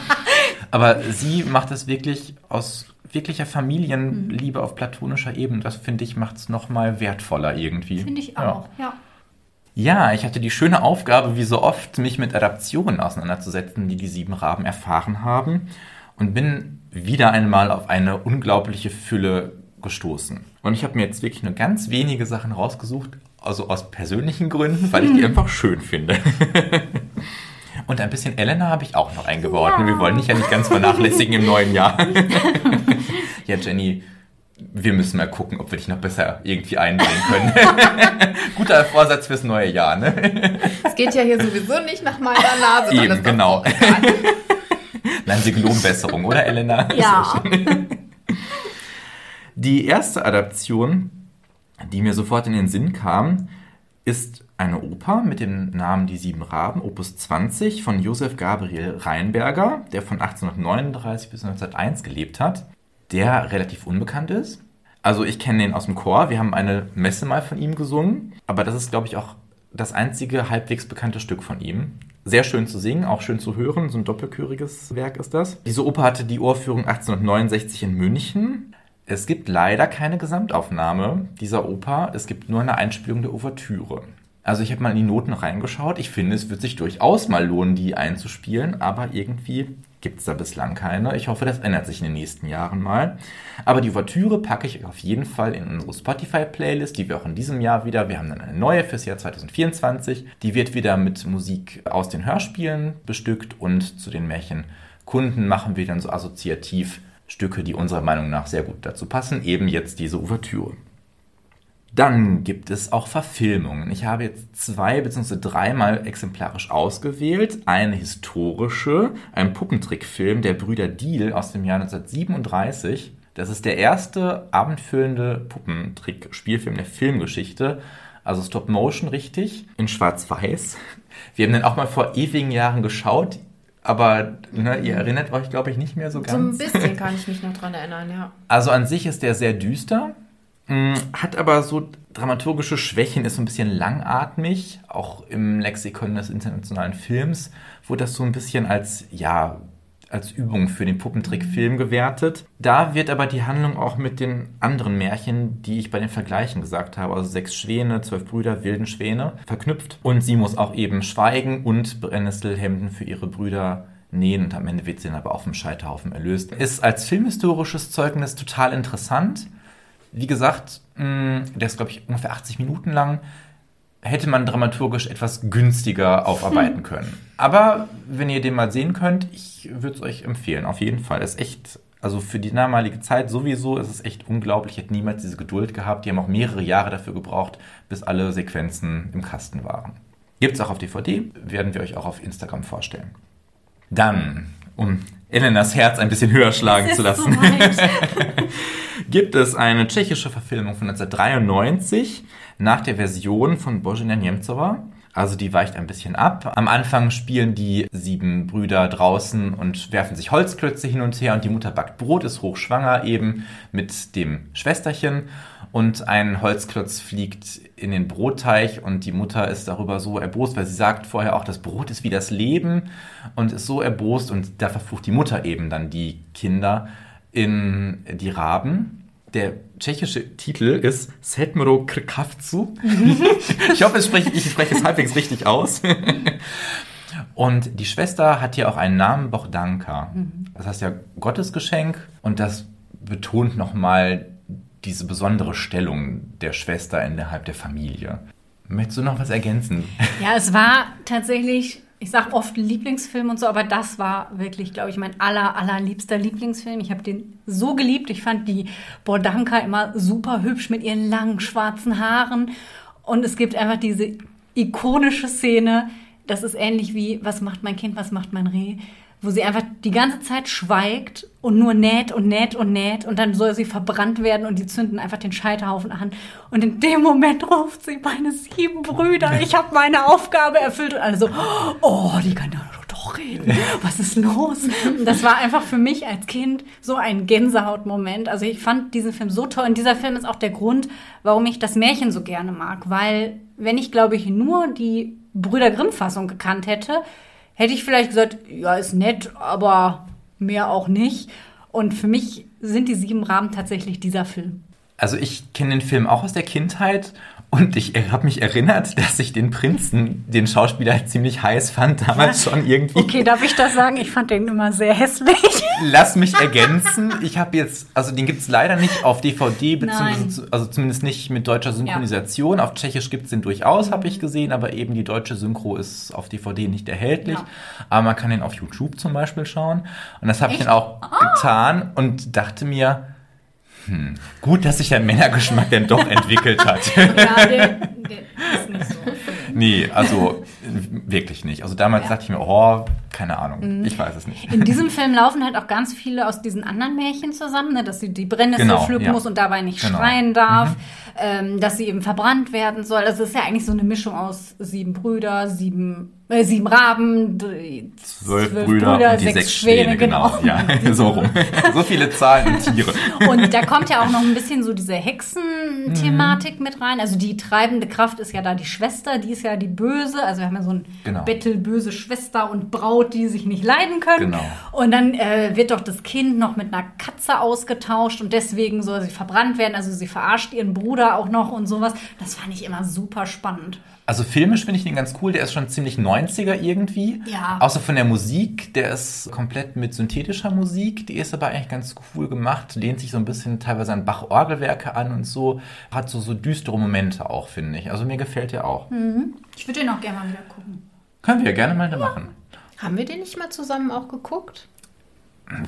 Aber sie macht es wirklich aus wirklicher Familienliebe auf platonischer Ebene. Das finde ich macht es nochmal wertvoller irgendwie. Finde ich Ja. auch, ja. Ja, ich hatte die schöne Aufgabe, wie so oft, mich mit Adaptionen auseinanderzusetzen, die die sieben Raben erfahren haben und bin wieder einmal auf eine unglaubliche Fülle gestoßen. Und ich habe mir jetzt wirklich nur ganz wenige Sachen rausgesucht, also aus persönlichen Gründen, weil ich die [laughs] einfach schön finde. [laughs] Und ein bisschen Elena habe ich auch noch eingebaut. Wir wollen dich ja nicht ganz vernachlässigen im neuen Jahr. [laughs] ja, Jenny, wir müssen mal gucken, ob wir dich noch besser irgendwie einbringen können. [laughs] Guter Vorsatz fürs neue Jahr, ne? Es geht ja hier sowieso nicht nach meiner Nase. Eben, genau. [laughs] Nein, sie geloben Besserung, oder Elena? Ja. [laughs] Die erste Adaption, die mir sofort in den Sinn kam, ist eine Oper mit dem Namen Die Sieben Raben, Opus 20 von Josef Gabriel Reinberger, der von 1839 bis 1901 gelebt hat, der relativ unbekannt ist. Also ich kenne den aus dem Chor, wir haben eine Messe mal von ihm gesungen, aber das ist, glaube ich, auch das einzige halbwegs bekannte Stück von ihm. Sehr schön zu singen, auch schön zu hören, so ein doppelchöriges Werk ist das. Diese Oper hatte die Uraufführung 1869 in München. Es gibt leider keine Gesamtaufnahme dieser Oper, es gibt nur eine Einspielung der Ouvertüre. Also ich habe mal in die Noten reingeschaut. Ich finde, es wird sich durchaus mal lohnen, die einzuspielen, aber irgendwie gibt es da bislang keine. Ich hoffe, das ändert sich in den nächsten Jahren mal. Aber die Ouvertüre packe ich auf jeden Fall in unsere Spotify-Playlist, die wir auch in diesem Jahr wieder, wir haben dann eine neue fürs Jahr 2024, die wird wieder mit Musik aus den Hörspielen bestückt und zu den Märchenkunden machen wir dann so assoziativ Stücke, die unserer Meinung nach sehr gut dazu passen, eben jetzt diese Ouvertüre. Dann gibt es auch Verfilmungen. Ich habe jetzt zwei bzw. dreimal exemplarisch ausgewählt. Eine historische, ein Puppentrickfilm der Brüder Deal aus dem Jahr 1937. Das ist der erste abendfüllende Puppentrick-Spielfilm der Filmgeschichte. Also Stop Motion richtig, in Schwarz-Weiß. Wir haben den auch mal vor ewigen Jahren geschaut, aber ne, ihr erinnert euch, glaube ich, nicht mehr so So ein ganz. bisschen [laughs] kann ich mich noch dran erinnern, ja. Also an sich ist der sehr düster, hat aber so dramaturgische Schwächen, ist so ein bisschen langatmig. Auch im Lexikon des internationalen Films wurde das so ein bisschen als, ja, als Übung für den Puppentrickfilm gewertet. Da wird aber die Handlung auch mit den anderen Märchen, die ich bei den Vergleichen gesagt habe, also sechs Schwäne, zwölf Brüder, wilden Schwäne, verknüpft. Und sie muss auch eben schweigen und Brennnesselhemden für ihre Brüder nähen und am Ende wird sie dann aber auf dem Scheiterhaufen erlöst. Ist als filmhistorisches Zeugnis total interessant. Wie gesagt, der ist, glaube ich, ungefähr 80 Minuten lang hätte man dramaturgisch etwas günstiger [laughs] aufarbeiten können. Aber wenn ihr den mal sehen könnt, ich würde es euch empfehlen, auf jeden Fall. ist echt, also für die damalige Zeit sowieso ist es echt unglaublich. Ich hätte niemals diese Geduld gehabt. Die haben auch mehrere Jahre dafür gebraucht, bis alle Sequenzen im Kasten waren. Gibt es auch auf DVD, werden wir euch auch auf Instagram vorstellen. Dann, um Elenas Herz ein bisschen höher schlagen zu lassen, so [laughs] gibt es eine tschechische Verfilmung von 1993 nach der Version von Božena Němcová. Also die weicht ein bisschen ab. Am Anfang spielen die sieben Brüder draußen und werfen sich Holzklötze hin und her und die Mutter backt Brot, ist hochschwanger eben mit dem Schwesterchen und ein Holzklotz fliegt in den Brotteich und die Mutter ist darüber so erbost, weil sie sagt vorher auch, das Brot ist wie das Leben und ist so erbost und da verflucht die Mutter eben dann die Kinder in die Raben der tschechische Titel ist Setmro Krkavcu. [laughs] ich hoffe, ich spreche, ich spreche es halbwegs richtig aus. Und die Schwester hat hier auch einen Namen, Bohdanka. Das heißt ja Gottesgeschenk und das betont nochmal diese besondere Stellung der Schwester innerhalb der Familie. Möchtest du noch was ergänzen? Ja, es war tatsächlich ich sage oft Lieblingsfilm und so, aber das war wirklich, glaube ich, mein aller, allerliebster Lieblingsfilm. Ich habe den so geliebt. Ich fand die Bordanka immer super hübsch mit ihren langen schwarzen Haaren. Und es gibt einfach diese ikonische Szene. Das ist ähnlich wie, was macht mein Kind, was macht mein Reh? Wo sie einfach die ganze Zeit schweigt und nur näht und näht und näht und dann soll sie verbrannt werden und die zünden einfach den Scheiterhaufen an. Und in dem Moment ruft sie, meine sieben Brüder, ich habe meine Aufgabe erfüllt und alle so, oh, die kann doch reden. Was ist los? Das war einfach für mich als Kind so ein Gänsehautmoment. Also ich fand diesen Film so toll und dieser Film ist auch der Grund, warum ich das Märchen so gerne mag, weil wenn ich, glaube ich, nur die Brüder Grimm-Fassung gekannt hätte, hätte ich vielleicht gesagt, ja, ist nett, aber mehr auch nicht. Und für mich sind die sieben Rahmen tatsächlich dieser Film. Also ich kenne den Film auch aus der Kindheit und ich habe mich erinnert, [laughs] dass ich den Prinzen, den Schauspieler, [laughs] ziemlich heiß fand, damals schon irgendwie. Okay, darf ich das sagen? Ich fand den immer sehr hässlich. [laughs] Lass mich ergänzen. Ich habe jetzt, also den gibt es leider nicht auf DVD, beziehungsweise also zumindest nicht mit deutscher Synchronisation. Ja. Auf Tschechisch gibt es den durchaus, habe ich gesehen, aber eben die deutsche Synchro ist auf DVD nicht erhältlich. Ja. Aber man kann den auf YouTube zum Beispiel schauen. Und das habe ich dann auch ah. getan und dachte mir, hm. Gut, dass sich der Männergeschmack denn doch entwickelt hat. [laughs] ja, der, der ist nicht so. Nee, also wirklich nicht. Also damals ja. dachte ich mir, oh, keine Ahnung, mhm. ich weiß es nicht. In diesem [laughs] Film laufen halt auch ganz viele aus diesen anderen Märchen zusammen, ne? dass sie die Brennnessel genau, pflücken ja. muss und dabei nicht genau. schreien darf, mhm. ähm, dass sie eben verbrannt werden soll. Also es ist ja eigentlich so eine Mischung aus sieben Brüder, sieben äh, sieben Raben, zwölf, zwölf Brüder, Brüder, und die sechs, sechs Schwäne, Schwäne genau. genau. Ja, [laughs] [laughs] so rum. so viele Zahlen und Tiere. Und da kommt ja auch noch ein bisschen so diese Hexen-Thematik mhm. mit rein. Also die treibende Kraft ist ja da die Schwester, die ist ja die Böse. Also wir haben ja so eine genau. bettelböse Schwester und Braut, die sich nicht leiden können. Genau. Und dann äh, wird doch das Kind noch mit einer Katze ausgetauscht und deswegen soll sie verbrannt werden. Also sie verarscht ihren Bruder auch noch und sowas. Das fand ich immer super spannend. Also filmisch finde ich den ganz cool. Der ist schon ziemlich 90er irgendwie. Ja. Außer von der Musik. Der ist komplett mit synthetischer Musik. Die ist aber eigentlich ganz cool gemacht. Lehnt sich so ein bisschen teilweise an Bach-Orgelwerke an und so. Hat so, so düstere Momente auch, finde ich. Also mir gefällt der auch. Mhm. Ich würde den auch gerne mal wieder gucken. Können wir gerne mal ja. machen. Haben wir den nicht mal zusammen auch geguckt?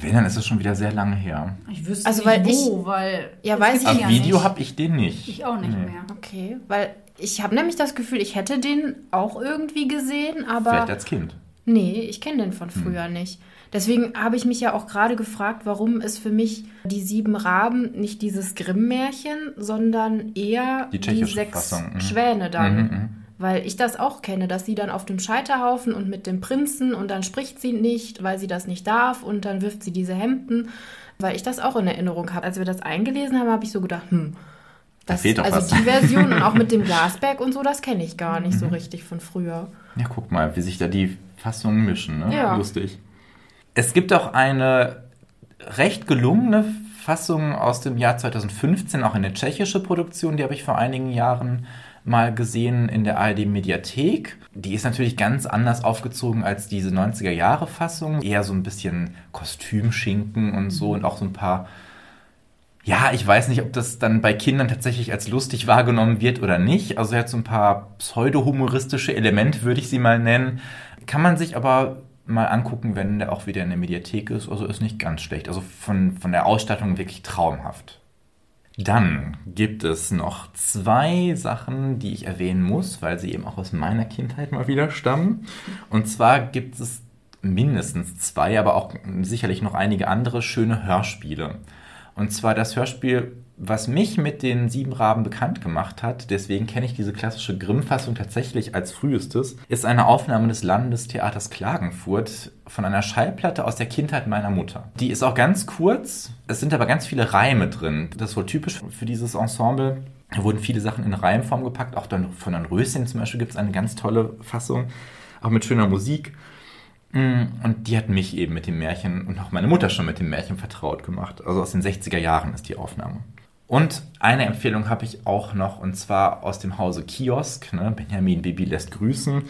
Wenn, dann ist es schon wieder sehr lange her. Ich wüsste also, weil nicht wo, ich, weil... Ja, weiß ich ja Video habe ich den nicht. Ich auch nicht nee. mehr. Okay, weil ich habe nämlich das Gefühl, ich hätte den auch irgendwie gesehen, aber. Vielleicht als Kind. Nee, ich kenne den von hm. früher hm. nicht. Deswegen habe ich mich ja auch gerade gefragt, warum es für mich die sieben Raben nicht dieses Grimm-Märchen, sondern eher die, die sechs Fassung. Mhm. Schwäne dann. Mhm, mhm, weil ich das auch kenne, dass sie dann auf dem Scheiterhaufen und mit dem Prinzen und dann spricht sie nicht, weil sie das nicht darf und dann wirft sie diese Hemden, weil ich das auch in Erinnerung habe. Als wir das eingelesen haben, habe ich so gedacht, hm, das, da fehlt doch also was. die Version und auch mit dem [laughs] Glasberg und so, das kenne ich gar nicht mhm. so richtig von früher. Ja, guck mal, wie sich da die Fassungen mischen, ne? Ja. Lustig. Es gibt auch eine recht gelungene Fassung aus dem Jahr 2015, auch eine tschechische Produktion, die habe ich vor einigen Jahren mal gesehen in der ARD Mediathek. Die ist natürlich ganz anders aufgezogen als diese 90er Jahre Fassung. Eher so ein bisschen Kostümschinken und so und auch so ein paar ja, ich weiß nicht, ob das dann bei Kindern tatsächlich als lustig wahrgenommen wird oder nicht. Also er hat so ein paar pseudo-humoristische Elemente, würde ich sie mal nennen. Kann man sich aber mal angucken, wenn der auch wieder in der Mediathek ist. Also ist nicht ganz schlecht. Also von, von der Ausstattung wirklich traumhaft. Dann gibt es noch zwei Sachen, die ich erwähnen muss, weil sie eben auch aus meiner Kindheit mal wieder stammen. Und zwar gibt es mindestens zwei, aber auch sicherlich noch einige andere schöne Hörspiele. Und zwar das Hörspiel, was mich mit den Sieben Raben bekannt gemacht hat, deswegen kenne ich diese klassische Grimm-Fassung tatsächlich als frühestes, ist eine Aufnahme des Landestheaters Klagenfurt von einer Schallplatte aus der Kindheit meiner Mutter. Die ist auch ganz kurz, es sind aber ganz viele Reime drin. Das ist wohl typisch für dieses Ensemble. Da wurden viele Sachen in Reimform gepackt, auch dann von Don Röschen zum Beispiel gibt es eine ganz tolle Fassung, auch mit schöner Musik. Mm, und die hat mich eben mit dem Märchen und auch meine Mutter schon mit dem Märchen vertraut gemacht. Also aus den 60er Jahren ist die Aufnahme. Und eine Empfehlung habe ich auch noch, und zwar aus dem Hause Kiosk. Ne? Benjamin Bibi lässt grüßen.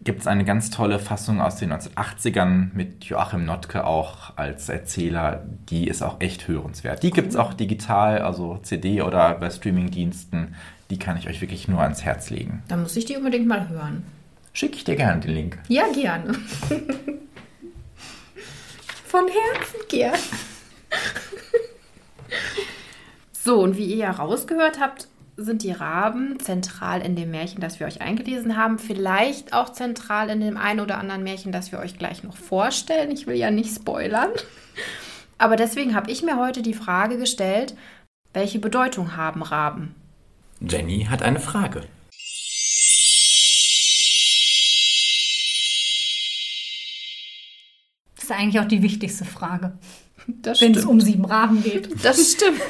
Gibt es eine ganz tolle Fassung aus den 1980ern mit Joachim Notke auch als Erzähler. Die ist auch echt hörenswert. Die gibt es auch digital, also CD oder bei Streamingdiensten. Die kann ich euch wirklich nur ans Herz legen. Da muss ich die unbedingt mal hören. Schicke ich dir gerne den Link. Ja, gerne. Von Herzen gern. So, und wie ihr ja rausgehört habt, sind die Raben zentral in dem Märchen, das wir euch eingelesen haben. Vielleicht auch zentral in dem einen oder anderen Märchen, das wir euch gleich noch vorstellen. Ich will ja nicht spoilern. Aber deswegen habe ich mir heute die Frage gestellt, welche Bedeutung haben Raben? Jenny hat eine Frage. Das ist eigentlich auch die wichtigste Frage, wenn es um sieben Raben geht. Das stimmt.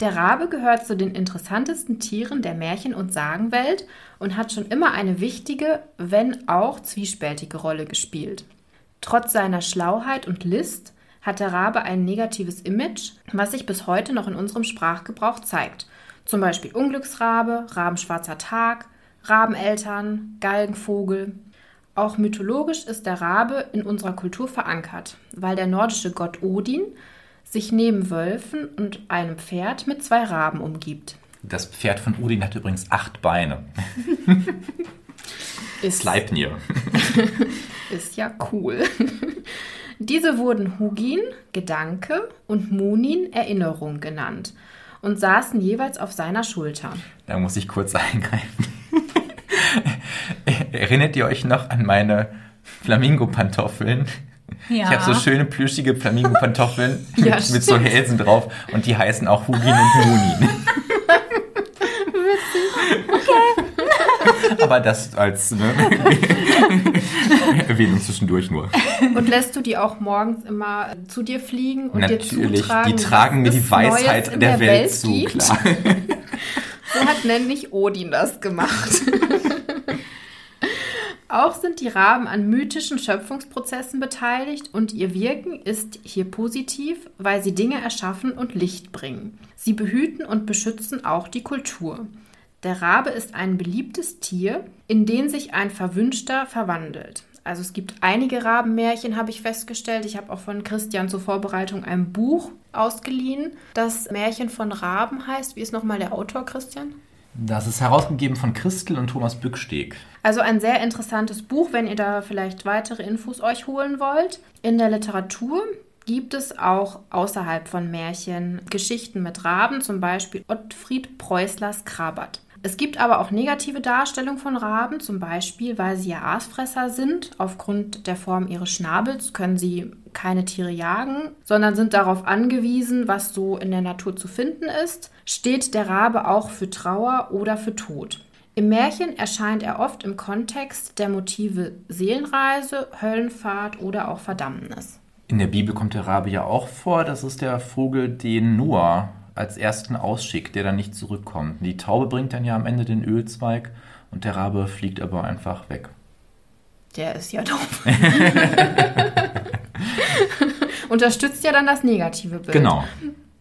Der Rabe gehört zu den interessantesten Tieren der Märchen- und Sagenwelt und hat schon immer eine wichtige, wenn auch zwiespältige Rolle gespielt. Trotz seiner Schlauheit und List hat der Rabe ein negatives Image, was sich bis heute noch in unserem Sprachgebrauch zeigt. Zum Beispiel Unglücksrabe, Rabenschwarzer Tag, Rabeneltern, Galgenvogel. Auch mythologisch ist der Rabe in unserer Kultur verankert, weil der nordische Gott Odin sich neben Wölfen und einem Pferd mit zwei Raben umgibt. Das Pferd von Odin hat übrigens acht Beine. [laughs] Ist, Sleipnir. [laughs] ist ja cool. Diese wurden Hugin, Gedanke und Munin, Erinnerung genannt und saßen jeweils auf seiner Schulter. Da muss ich kurz [laughs] eingreifen. Erinnert ihr euch noch an meine Flamingo-Pantoffeln? Ja. Ich habe so schöne plüschige Flamingo-Pantoffeln [laughs] mit, Ja, mit so stimmt. Hälsen drauf und die heißen auch Hugin und Munin. Okay. Aber das als ne, Erwähnung zwischendurch nur. Und lässt du die auch morgens immer zu dir fliegen und dir Natürlich, zutragen? die tragen mir die Weisheit in der, Welt, zu, gibt? klar. So hat nämlich Odin das gemacht. Auch sind die Raben an mythischen Schöpfungsprozessen beteiligt und ihr Wirken ist hier positiv, weil sie Dinge erschaffen und Licht bringen. Sie behüten und beschützen auch die Kultur. Der Rabe ist ein beliebtes Tier, in den sich ein Verwünschter verwandelt. Also es gibt einige Rabenmärchen, habe ich festgestellt. Ich habe auch von Christian zur Vorbereitung ein Buch ausgeliehen, das Märchen von Raben heißt. Wie ist nochmal der Autor, Christian? Das ist herausgegeben von Christel und Thomas Bücksteg. Also ein sehr interessantes Buch, wenn ihr da vielleicht weitere Infos euch holen wollt. In der Literatur gibt es auch außerhalb von Märchen Geschichten mit Raben, zum Beispiel Ottfried Preußlers Krabat. Es gibt aber auch negative Darstellungen von Raben, zum Beispiel, weil sie ja Aasfresser sind. Aufgrund der Form ihres Schnabels können sie keine Tiere jagen, sondern sind darauf angewiesen, was so in der Natur zu finden ist. Steht der Rabe auch für Trauer oder für Tod. Im Märchen erscheint er oft im Kontext der Motive Seelenreise, Höllenfahrt oder auch Verdammnis. In der Bibel kommt der Rabe ja auch vor. Das ist der Vogel, den Noah als ersten ausschickt, der dann nicht zurückkommt. Die Taube bringt dann ja am Ende den Ölzweig und der Rabe fliegt aber einfach weg. Der ist ja doof. [laughs] Unterstützt ja dann das negative Bild. Genau.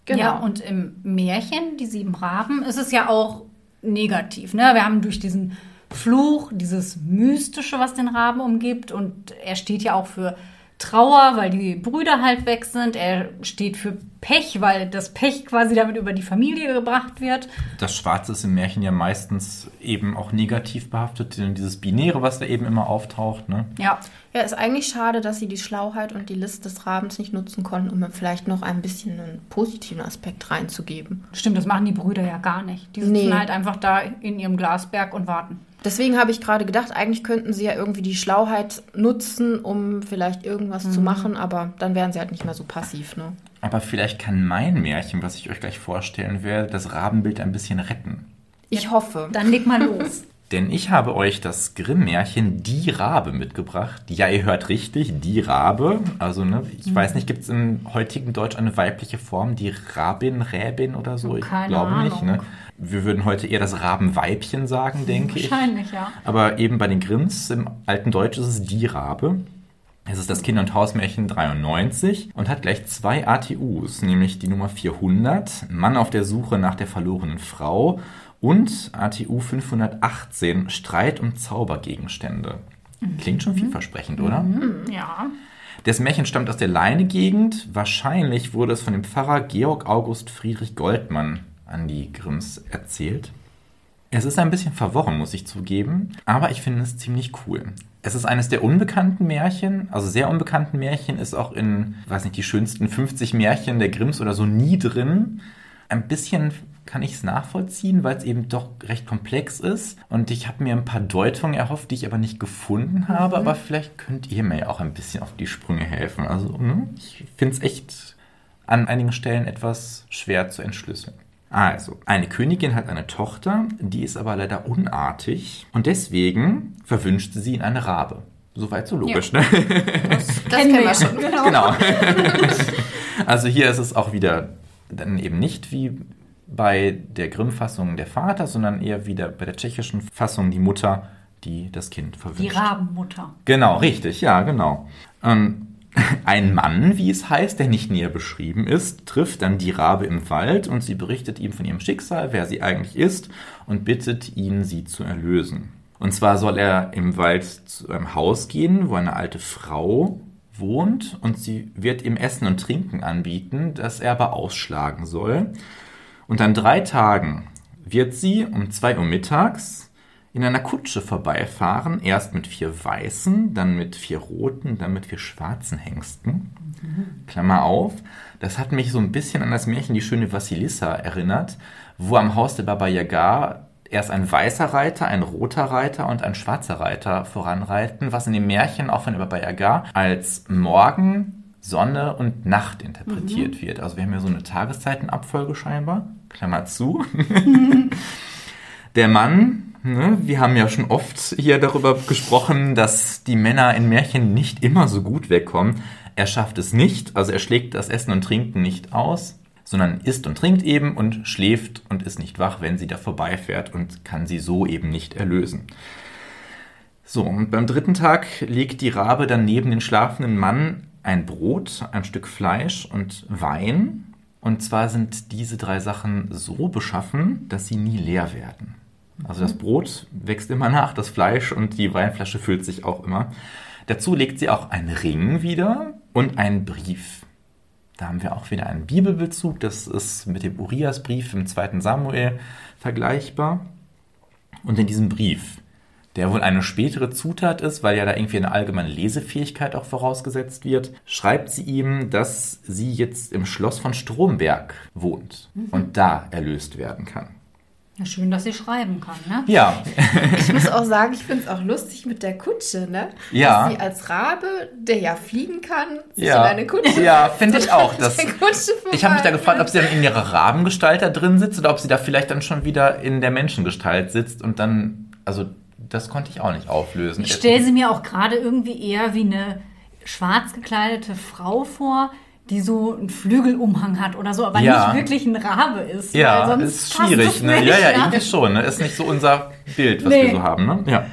genau. Ja, und im Märchen, die sieben Raben, ist es ja auch negativ. Ne? Wir haben durch diesen Fluch, dieses Mystische, was den Raben umgibt. Und er steht ja auch für Trauer, weil die Brüder halt weg sind. Er steht für Pech, weil das Pech quasi damit über die Familie gebracht wird. Das Schwarze ist im Märchen ja meistens eben auch negativ behaftet, denn dieses Binäre, was da eben immer auftaucht. Ne? Ja. Ja, ist eigentlich schade, dass sie die Schlauheit und die List des Rabens nicht nutzen konnten, um vielleicht noch ein bisschen einen positiven Aspekt reinzugeben. Stimmt, das machen die Brüder ja gar nicht. Die sitzen Nee. halt einfach da in ihrem Glasberg und warten. Deswegen habe ich gerade gedacht, eigentlich könnten sie ja irgendwie die Schlauheit nutzen, um vielleicht irgendwas zu machen, aber dann wären sie halt nicht mehr so passiv, ne? Aber vielleicht kann mein Märchen, was ich euch gleich vorstellen werde, das Rabenbild ein bisschen retten. Ich hoffe. Dann leg mal los. [laughs] Denn ich habe euch das Grimm-Märchen Die Rabe mitgebracht. Ja, ihr hört richtig, Die Rabe. Also, ne, ich weiß nicht, gibt es im heutigen Deutsch eine weibliche Form, die Rabin, Räbin oder so? Ich Keine glaube nicht. Ahnung. Ne? Wir würden heute eher das Rabenweibchen sagen, denke ich. Wahrscheinlich, ja. Aber eben bei den Grimms im alten Deutsch ist es Die Rabe. Es ist das Kinder- und Hausmärchen 93 und hat gleich zwei ATUs, nämlich die Nummer 400, Mann auf der Suche nach der verlorenen Frau und ATU 518, Streit um Zaubergegenstände. Klingt schon vielversprechend, oder? Ja. Das Märchen stammt aus der Leine-Gegend. Wahrscheinlich wurde es von dem Pfarrer Georg August Friedrich Goldmann an die Grimms erzählt. Es ist ein bisschen verworren, muss ich zugeben, aber ich finde es ziemlich cool. Es ist eines der unbekannten Märchen, also sehr unbekannten Märchen, ist auch in, weiß nicht, die schönsten 50 Märchen der Grimms oder so nie drin. Ein bisschen kann ich es nachvollziehen, weil es eben doch recht komplex ist. Und ich habe mir ein paar Deutungen erhofft, die ich aber nicht gefunden habe. Aber vielleicht könnt ihr mir ja auch ein bisschen auf die Sprünge helfen. Also, ne? ich finde es echt an einigen Stellen etwas schwer zu entschlüsseln. Also, eine Königin hat eine Tochter, die ist aber leider unartig und deswegen verwünscht sie sie in eine Rabe. Soweit so logisch, ne? Das kennen wir schon. Genau. [laughs] also hier ist es auch wieder dann eben nicht wie bei der Grimm-Fassung der Vater, sondern eher wieder bei der tschechischen Fassung die Mutter, die das Kind Die verwünscht. Rabenmutter. Genau, richtig, ja, genau. Ähm, [laughs] ein Mann, wie es heißt, der nicht näher beschrieben ist, trifft dann die Rabe im Wald und sie berichtet ihm von ihrem Schicksal, wer sie eigentlich ist, und bittet ihn, sie zu erlösen. Und zwar soll er im Wald zu einem Haus gehen, wo eine alte Frau wohnt und sie wird ihm Essen und Trinken anbieten, das er aber ausschlagen soll. Und an drei Tagen wird sie um zwei Uhr mittags in einer Kutsche vorbeifahren, erst mit vier weißen, dann mit vier roten, dann mit vier schwarzen Hengsten. Klammer auf. Das hat mich so ein bisschen an das Märchen Die schöne Vassilissa erinnert, wo am Haus der Baba Yaga erst ein weißer Reiter, ein roter Reiter und ein schwarzer Reiter voranreiten, was in dem Märchen auch von der Baba Yaga als Morgen, Sonne und Nacht interpretiert wird. Also wir haben hier so eine Tageszeitenabfolge scheinbar. Klammer zu. [laughs] Der Mann, ne, wir haben ja schon oft hier darüber gesprochen, dass die Männer in Märchen nicht immer so gut wegkommen. Er schafft es nicht, also er schlägt das Essen und Trinken nicht aus, sondern isst und trinkt eben und schläft und ist nicht wach, wenn sie da vorbeifährt und kann sie so eben nicht erlösen. So, und beim dritten Tag legt die Rabe dann neben den schlafenden Mann ein Brot, ein Stück Fleisch und Wein. Und zwar sind diese drei Sachen so beschaffen, dass sie nie leer werden. Also das Brot wächst immer nach, das Fleisch und die Weinflasche füllt sich auch immer. Dazu legt sie auch einen Ring wieder und einen Brief. Da haben wir auch wieder einen Bibelbezug. Das ist mit dem Uriasbrief im zweiten Samuel vergleichbar. Und in diesem Brief, der wohl eine spätere Zutat ist, weil ja da irgendwie eine allgemeine Lesefähigkeit auch vorausgesetzt wird, schreibt sie ihm, dass sie jetzt im Schloss von Stromberg wohnt und da erlöst werden kann. Ja, schön, dass sie schreiben kann, ne? Ja, [laughs] Ich muss auch sagen, ich [laughs] finde es auch lustig mit der Kutsche, ne? Ja. Dass sie als Rabe, der ja fliegen kann, sich Ja. in eine Kutsche Ja, finde ich auch, [laughs] dass- Ich habe mich da gefragt, ob sie dann in ihrer Rabengestalt da drin sitzt oder ob sie da vielleicht dann schon wieder in der Menschengestalt sitzt und dann, also das konnte ich auch nicht auflösen. Ich stelle sie mir auch gerade irgendwie eher wie eine schwarz gekleidete Frau vor, die so einen Flügelumhang hat oder so, aber Ja. nicht wirklich ein Rabe ist. Ja, sonst ist schwierig, es ne? nicht, Ja, ja, irgendwie schon. Ne? Ist nicht so unser Bild, was Nee. wir so haben, ne? Ja.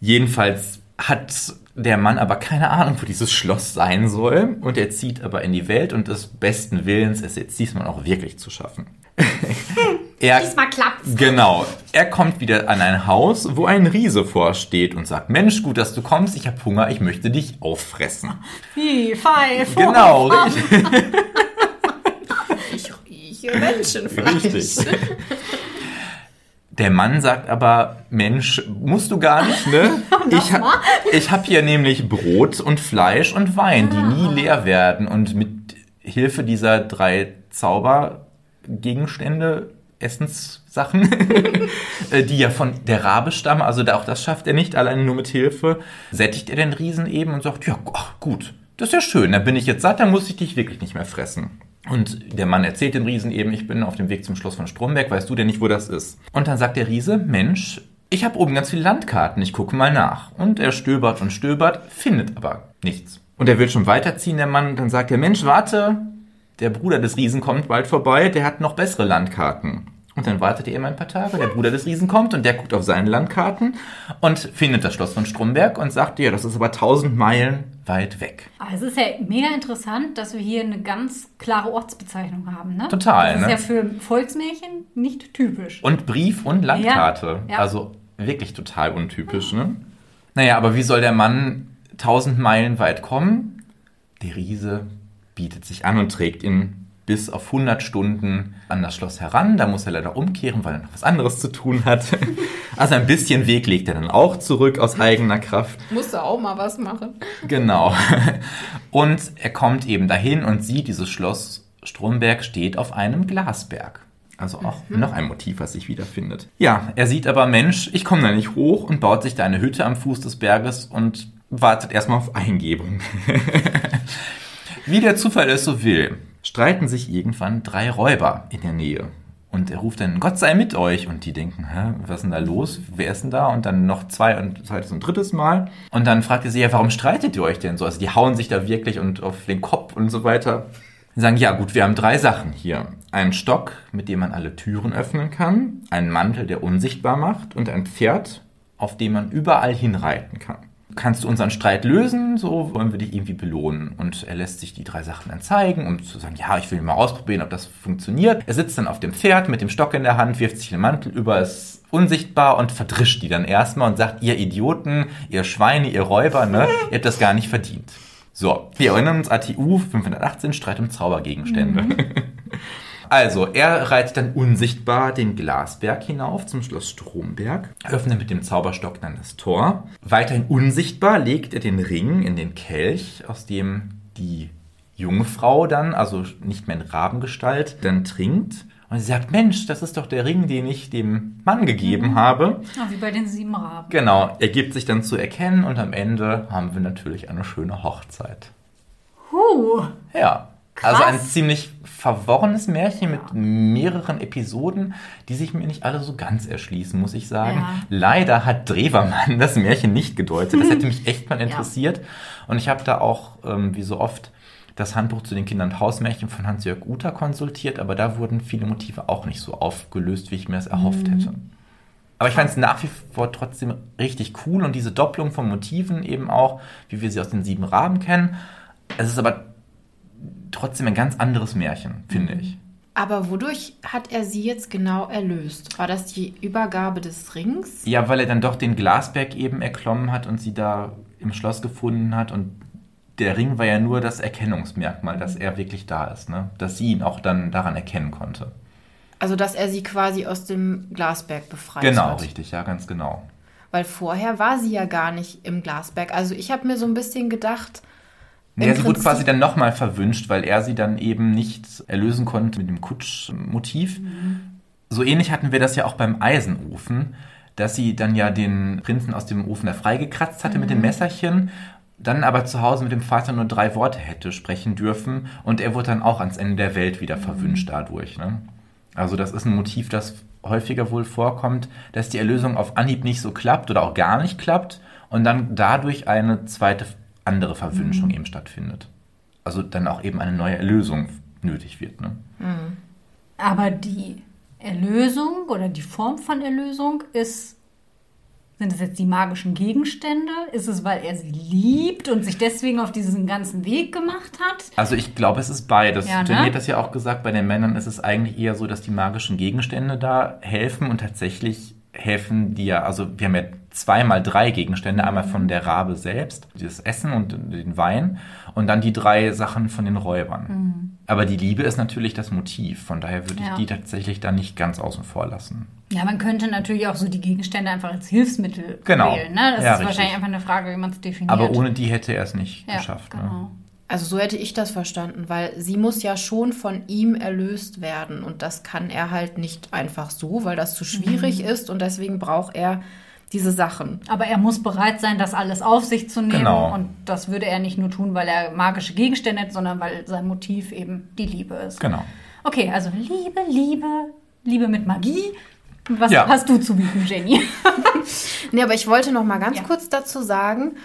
Jedenfalls hat der Mann aber keine Ahnung, wo dieses Schloss sein soll. Und er zieht aber in die Welt und des besten Willens ist jetzt diesmal auch wirklich zu schaffen. [laughs] er, Diesmal klappt's. Genau. Er kommt wieder an ein Haus, wo ein Riese vorsteht und sagt, Mensch, gut, dass du kommst, ich habe Hunger, ich möchte dich auffressen. Wie, five, four, Genau. [laughs] Ich rieche Menschenfleisch. Richtig. Der Mann sagt aber, Mensch, musst du gar nicht, ne? [laughs] Ich, ha ich habe hier nämlich Brot und Fleisch und Wein, die nie leer werden. Und mit Hilfe dieser drei Zaubergegenstände, Essenssachen, [laughs] äh, die ja von der Rabe stammen, also da- auch das schafft er nicht, alleine nur mit Hilfe, sättigt er den Riesen eben und sagt, ja, ach, gut, das ist ja schön, dann bin ich jetzt satt, dann muss ich dich wirklich nicht mehr fressen. Und der Mann erzählt dem Riesen eben, ich bin auf dem Weg zum Schloss von Stromberg, weißt du denn nicht, wo das ist? Und dann sagt der Riese, Mensch, ich habe oben ganz viele Landkarten, ich gucke mal nach. Und er stöbert und stöbert, findet aber nichts. Und er will schon weiterziehen, der Mann, und dann sagt er, Mensch, warte, der Bruder des Riesen kommt bald vorbei, der hat noch bessere Landkarten. Und dann wartet er eben ein paar Tage, der Bruder des Riesen kommt und der guckt auf seine Landkarten und findet das Schloss von Stromberg und sagt, ja, das ist aber tausend Meilen weit weg. Aber es ist ja mega interessant, dass wir hier eine ganz klare Ortsbezeichnung haben, ne? Total, Das ist ne? ja für Volksmärchen nicht typisch. Und Brief und Landkarte. Ja, ja. Also wirklich total untypisch, ne? Naja, aber wie soll der Mann tausend Meilen weit kommen? Der Riese bietet sich an und trägt ihn bis auf 100 Stunden an das Schloss heran. Da muss er leider umkehren, weil er noch was anderes zu tun hat. [laughs] Also ein bisschen Weg legt er dann auch zurück aus eigener Kraft. Musst du auch mal was machen. Genau. [laughs] Und er kommt eben dahin und sieht, dieses Schloss Stromberg steht auf einem Glasberg. Also auch noch ein Motiv, was sich wiederfindet. Ja, er sieht aber, Mensch, ich komme da nicht hoch und baut sich da eine Hütte am Fuß des Berges und wartet erstmal auf Eingebung. [laughs] Wie der Zufall es so will, streiten sich irgendwann drei Räuber in der Nähe. Und er ruft dann, Gott sei mit euch. Und die denken, hä, was ist denn da los? Wer ist denn da? Und dann noch zwei und zweites und drittes Mal. Und dann fragt er sie, ja, warum streitet ihr euch denn so? Also die hauen sich da wirklich und auf den Kopf und so weiter. Sie sagen, ja gut, wir haben drei Sachen hier. Einen Stock, mit dem man alle Türen öffnen kann, einen Mantel, der unsichtbar macht und ein Pferd, auf dem man überall hinreiten kann. Kannst du unseren Streit lösen? So wollen wir dich irgendwie belohnen. Und er lässt sich die drei Sachen dann zeigen, um zu sagen, ja, ich will mal ausprobieren, ob das funktioniert. Er sitzt dann auf dem Pferd mit dem Stock in der Hand, wirft sich den Mantel über, ist unsichtbar und verdrischt die dann erstmal und sagt, ihr Idioten, ihr Schweine, ihr Räuber, ne, ihr habt das gar nicht verdient. So, wir erinnern uns, ATU 518, Streit um Zaubergegenstände. [laughs] Also, er reitet dann unsichtbar den Glasberg hinauf zum Schloss Stromberg, öffnet mit dem Zauberstock dann das Tor. Weiterhin unsichtbar legt er den Ring in den Kelch, aus dem die Jungfrau dann, also nicht mehr in Rabengestalt, dann trinkt. Und sie sagt, Mensch, das ist doch der Ring, den ich dem Mann gegeben habe. Ja, wie bei den sieben Raben. Genau, er gibt sich dann zu erkennen und am Ende haben wir natürlich eine schöne Hochzeit. Huh. Ja. Krass. Also ein ziemlich verworrenes Märchen mit mehreren Episoden, die sich mir nicht alle so ganz erschließen, muss ich sagen. Ja. Leider hat Drewermann [laughs] das Märchen nicht gedeutet. Das hätte [laughs] mich echt mal interessiert. Und ich habe da auch, ähm, wie so oft, das Handbuch zu den Kinder- und Hausmärchen von Hans-Jörg Uter konsultiert, aber da wurden viele Motive auch nicht so aufgelöst, wie ich mir das erhofft hätte. Aber ich fand es nach wie vor trotzdem richtig cool und diese Doppelung von Motiven eben auch, wie wir sie aus den sieben Raben kennen. Es ist aber trotzdem ein ganz anderes Märchen, finde ich. Aber wodurch hat er sie jetzt genau erlöst? War das die Übergabe des Rings? Ja, weil er dann doch den Glasberg eben erklommen hat und sie da im Schloss gefunden hat und der Ring war ja nur das Erkennungsmerkmal, dass er wirklich da ist, ne? Dass sie ihn auch dann daran erkennen konnte. Also, dass er sie quasi aus dem Glasberg befreit Genau, hat. richtig, ja, ganz genau. Weil vorher war sie ja gar nicht im Glasberg. Also, ich habe mir so ein bisschen gedacht, Nee, sie wurde quasi dann nochmal verwünscht, weil er sie dann eben nicht erlösen konnte mit dem Kutschmotiv. So ähnlich hatten wir das ja auch beim Eisenofen, dass sie dann ja den Prinzen aus dem Ofen da freigekratzt hatte mit dem Messerchen, dann aber zu Hause mit dem Vater nur drei Worte hätte sprechen dürfen und er wurde dann auch ans Ende der Welt wieder verwünscht dadurch. Ne? Also das ist ein Motiv, das häufiger wohl vorkommt, dass die Erlösung auf Anhieb nicht so klappt oder auch gar nicht klappt und dann dadurch eine zweite andere Verwünschung eben stattfindet. Also dann auch eben eine neue Erlösung nötig wird. Ne? Aber die Erlösung oder die Form von Erlösung ist Sind es jetzt die magischen Gegenstände? Ist es, weil er sie liebt und sich deswegen auf diesen ganzen Weg gemacht hat? Also ich glaube, es ist beides. Ja, ne? Jenny hat das ja auch gesagt, bei den Männern ist es eigentlich eher so, dass die magischen Gegenstände da helfen und tatsächlich helfen die ja, also wir haben ja zweimal drei Gegenstände, einmal von der Rabe selbst, das Essen und den Wein und dann die drei Sachen von den Räubern. Aber die Liebe ist natürlich das Motiv, von daher würde ich Mhm. Ja. die tatsächlich da nicht ganz außen vor lassen. Ja, man könnte natürlich auch so die Gegenstände einfach als Hilfsmittel Genau. wählen. Ne? Das Ja, ist wahrscheinlich richtig. einfach eine Frage, wie man es definiert. Aber ohne die hätte er es nicht ja, geschafft. Ne? Genau. Also so hätte ich das verstanden, weil sie muss ja schon von ihm erlöst werden und das kann er halt nicht einfach so, weil das zu schwierig Mhm. ist und deswegen braucht er diese Sachen. Aber er muss bereit sein, das alles auf sich zu nehmen. Genau. Und das würde er nicht nur tun, weil er magische Gegenstände hat, sondern weil sein Motiv eben die Liebe ist. Genau. Okay, also Liebe, Liebe, Liebe mit Magie. Was Ja. hast du zu bieten, Jenny? [laughs] Nee, aber ich wollte noch mal ganz Ja. kurz dazu sagen,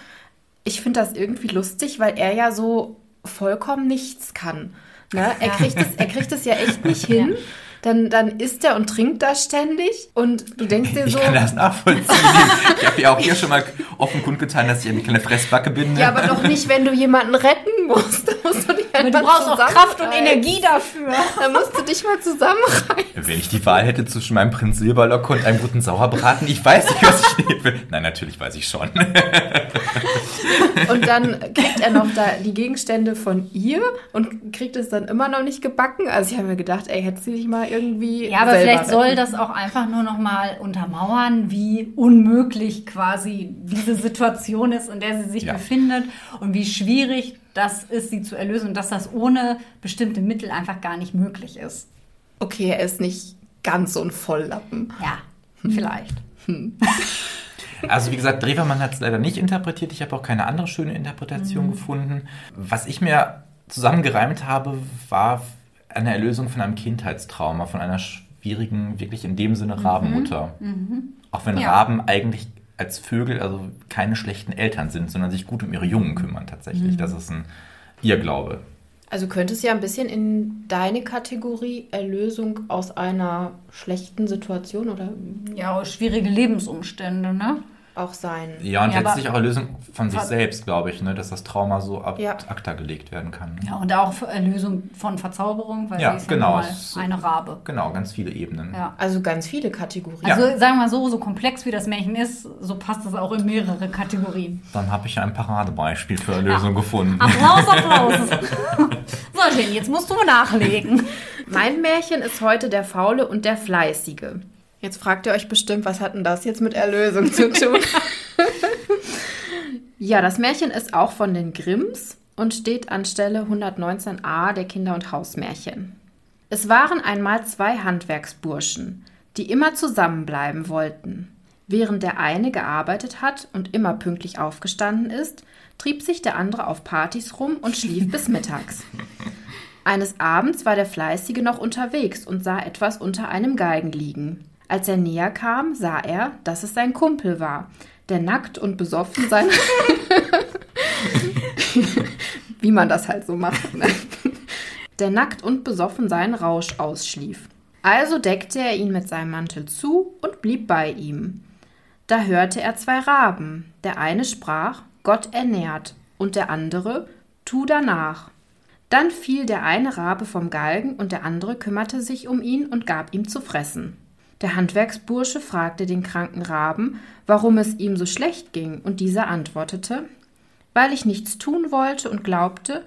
ich finde das irgendwie lustig, weil er ja so vollkommen nichts kann. Ne? Er, kriegt es, er kriegt es ja echt nicht [laughs] hin. Dann, dann isst er und trinkt da ständig und du denkst dir Ich so, kann das nachvollziehen. [laughs] ich habe ja auch hier schon mal offen kundgetan, dass ich eine kleine Fressbacke bin. ne? ja, aber doch nicht, wenn du jemanden retten musst. Da musst du dich Aber du brauchst auch Kraft und. Energie dafür. Da musst du dich mal zusammenreißen. Wenn ich die Wahl hätte zwischen meinem Prinz Silberlocke und einem guten Sauerbraten, ich weiß nicht, was ich nehmen will. Nein, natürlich weiß ich schon. Und dann kriegt er noch da die Gegenstände von ihr und kriegt es dann immer noch nicht gebacken. Also ich habe mir gedacht, ey, hätte sie sich mal irgendwie. Ja, aber vielleicht soll retten. das auch einfach nur noch mal untermauern, wie unmöglich quasi diese Situation ist, in der sie sich Ja. befindet und wie schwierig das ist, sie zu erlösen und dass das ohne bestimmte Mittel einfach gar nicht möglich ist. Okay, er ist nicht ganz so ein Volllappen. Ja, vielleicht. [laughs] Also wie gesagt, Drewermann hat es leider nicht interpretiert. Ich habe auch keine andere schöne Interpretation gefunden. Was ich mir zusammengereimt habe, war eine Erlösung von einem Kindheitstrauma, von einer schwierigen, wirklich in dem Sinne Rabenmutter. Auch wenn Ja. Raben eigentlich als Vögel also keine schlechten Eltern sind, sondern sich gut um ihre Jungen kümmern tatsächlich. Das ist ein Irrglaube. Also könnte es ja ein bisschen in deine Kategorie Erlösung aus einer schlechten Situation oder Ja, schwierige Lebensumstände, ne? Auch sein. Ja, und Ja, letztlich auch Erlösung von sich selbst, glaube ich, ne, dass das Trauma so ab Ja. acta gelegt werden kann. Ja, und auch für Erlösung von Verzauberung, weil Ja, sie ist genau. ja eine Rabe. Genau, ganz viele Ebenen. Ja. Also ganz viele Kategorien. Ja. Also sagen wir mal so, so komplex wie das Märchen ist, so passt es auch in mehrere Kategorien. Dann habe ich ein Paradebeispiel für Erlösung gefunden. Applaus, Applaus. [laughs] [laughs] so, Jenny, jetzt musst du nachlegen. Mein Märchen ist heute der Faule und der Fleißige. Jetzt fragt ihr euch bestimmt, was hat denn das jetzt mit Erlösung zu tun? [laughs] ja, das Märchen ist auch von den Grimms und steht an Stelle 119a der Kinder- und Hausmärchen. Es waren einmal zwei Handwerksburschen, die immer zusammenbleiben wollten. Während der eine gearbeitet hat und immer pünktlich aufgestanden ist, trieb sich der andere auf Partys rum und schlief bis [laughs] mittags. Eines Abends war der Fleißige noch unterwegs und sah etwas unter einem Galgen liegen. Als er näher kam, sah er, dass es sein Kumpel war, der nackt und besoffen sein. [laughs] Wie man das halt so macht. Ne? Der nackt und besoffen seinen Rausch ausschlief. Also deckte er ihn mit seinem Mantel zu und blieb bei ihm. Da hörte er zwei Raben. Der eine sprach, Gott ernährt, und der andere, tu danach. Dann fiel der eine Rabe vom Galgen und der andere kümmerte sich um ihn und gab ihm zu fressen. Der Handwerksbursche fragte den kranken Raben, warum es ihm so schlecht ging, und dieser antwortete, weil ich nichts tun wollte und glaubte,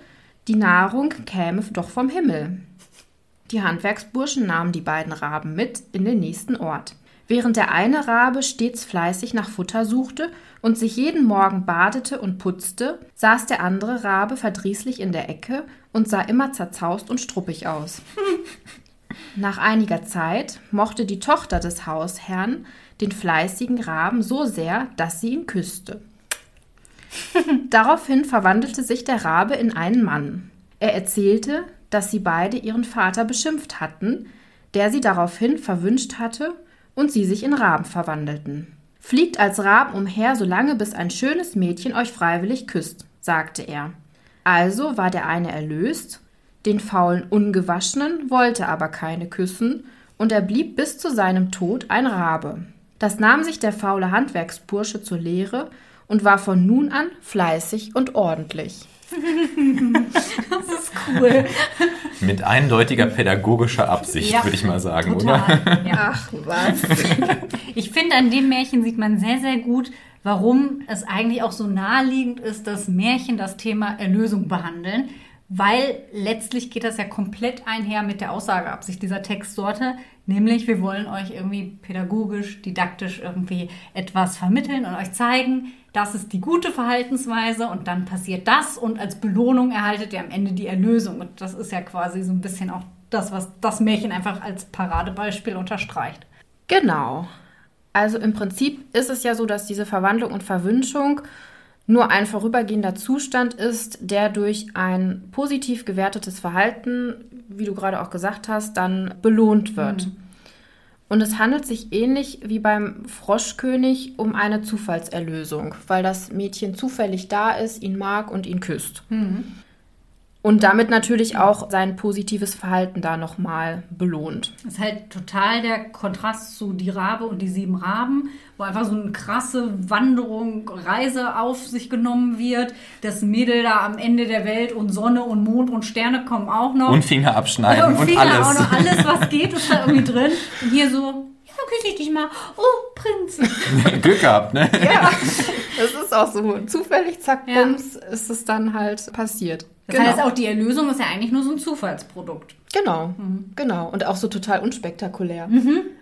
die Nahrung käme doch vom Himmel. Die Handwerksburschen nahmen die beiden Raben mit in den nächsten Ort. Während der eine Rabe stets fleißig nach Futter suchte und sich jeden Morgen badete und putzte, saß der andere Rabe verdrießlich in der Ecke und sah immer zerzaust und struppig aus. [laughs] Nach einiger Zeit mochte die Tochter des Hausherrn den fleißigen Raben so sehr, dass sie ihn küsste. [laughs] Daraufhin verwandelte sich der Rabe in einen Mann. Er erzählte, dass sie beide ihren Vater beschimpft hatten, der sie daraufhin verwünscht hatte und sie sich in Raben verwandelten. Fliegt als Raben umher, solange bis ein schönes Mädchen euch freiwillig küsst, sagte er. Also war der eine erlöst, den faulen Ungewaschenen wollte aber keine küssen, und er blieb bis zu seinem Tod ein Rabe. Das nahm sich der faule Handwerksbursche zur Lehre und war von nun an fleißig und ordentlich. [laughs] Das ist cool. Mit eindeutiger pädagogischer Absicht, Ja, würde ich mal sagen, oder? Total. Ja. Ach was. Ich finde, an dem Märchen sieht man sehr, sehr gut, warum es eigentlich auch so naheliegend ist, dass Märchen das Thema Erlösung behandeln. Weil letztlich geht das ja komplett einher mit der Aussageabsicht dieser Textsorte. Nämlich, wir wollen euch irgendwie pädagogisch, didaktisch irgendwie etwas vermitteln und euch zeigen, das ist die gute Verhaltensweise und dann passiert das und als Belohnung erhaltet ihr am Ende die Erlösung. Und das ist ja quasi so ein bisschen auch das, was das Märchen einfach als Paradebeispiel unterstreicht. Genau. Also im Prinzip ist es ja so, dass diese Verwandlung und Verwünschung nur ein vorübergehender Zustand ist, der durch ein positiv gewertetes Verhalten, wie du gerade auch gesagt hast, dann belohnt wird. Und es handelt sich ähnlich wie beim Froschkönig um eine Zufallserlösung, weil das Mädchen zufällig da ist, ihn mag und ihn küsst. Und damit natürlich auch sein positives Verhalten da nochmal belohnt. Das ist halt total der Kontrast zu Die Rabe und die sieben Raben, wo einfach so eine krasse Wanderung, Reise auf sich genommen wird. Das Mädel da am Ende der Welt und Sonne und Mond und Sterne kommen auch noch. Und Finger abschneiden [laughs] und, Finger alles. auch noch alles, was geht, ist da irgendwie drin. Und hier so, küsse ich dich mal. Oh, Prinz. [laughs] Glück gehabt, ne? Ja, [laughs] das ist auch so. Zufällig, zack, Ja. bums, ist es dann halt passiert. Das heißt, auch die Erlösung ist ja eigentlich nur so ein Zufallsprodukt. Genau, Mhm. genau. Und auch so total unspektakulär.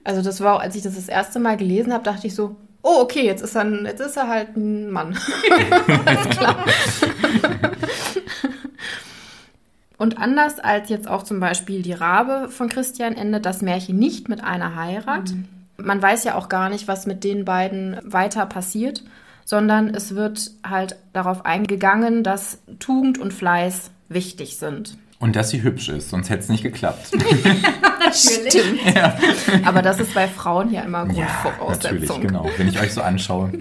Also das war, auch, als ich das das erste Mal gelesen habe, dachte ich so, oh, okay, jetzt ist er, jetzt ist er halt ein Mann. [laughs] Alles klar. Und anders als jetzt auch zum Beispiel die Rabe von Christian endet das Märchen nicht mit einer Heirat. Man weiß ja auch gar nicht, was mit den beiden weiter passiert, sondern es wird halt darauf eingegangen, dass Tugend und Fleiß wichtig sind. Und dass sie hübsch ist, sonst hätte es nicht geklappt. [laughs] Stimmt. Aber das ist bei Frauen ja immer natürlich, Grundvoraussetzung. genau. Wenn ich euch so anschaue. [laughs]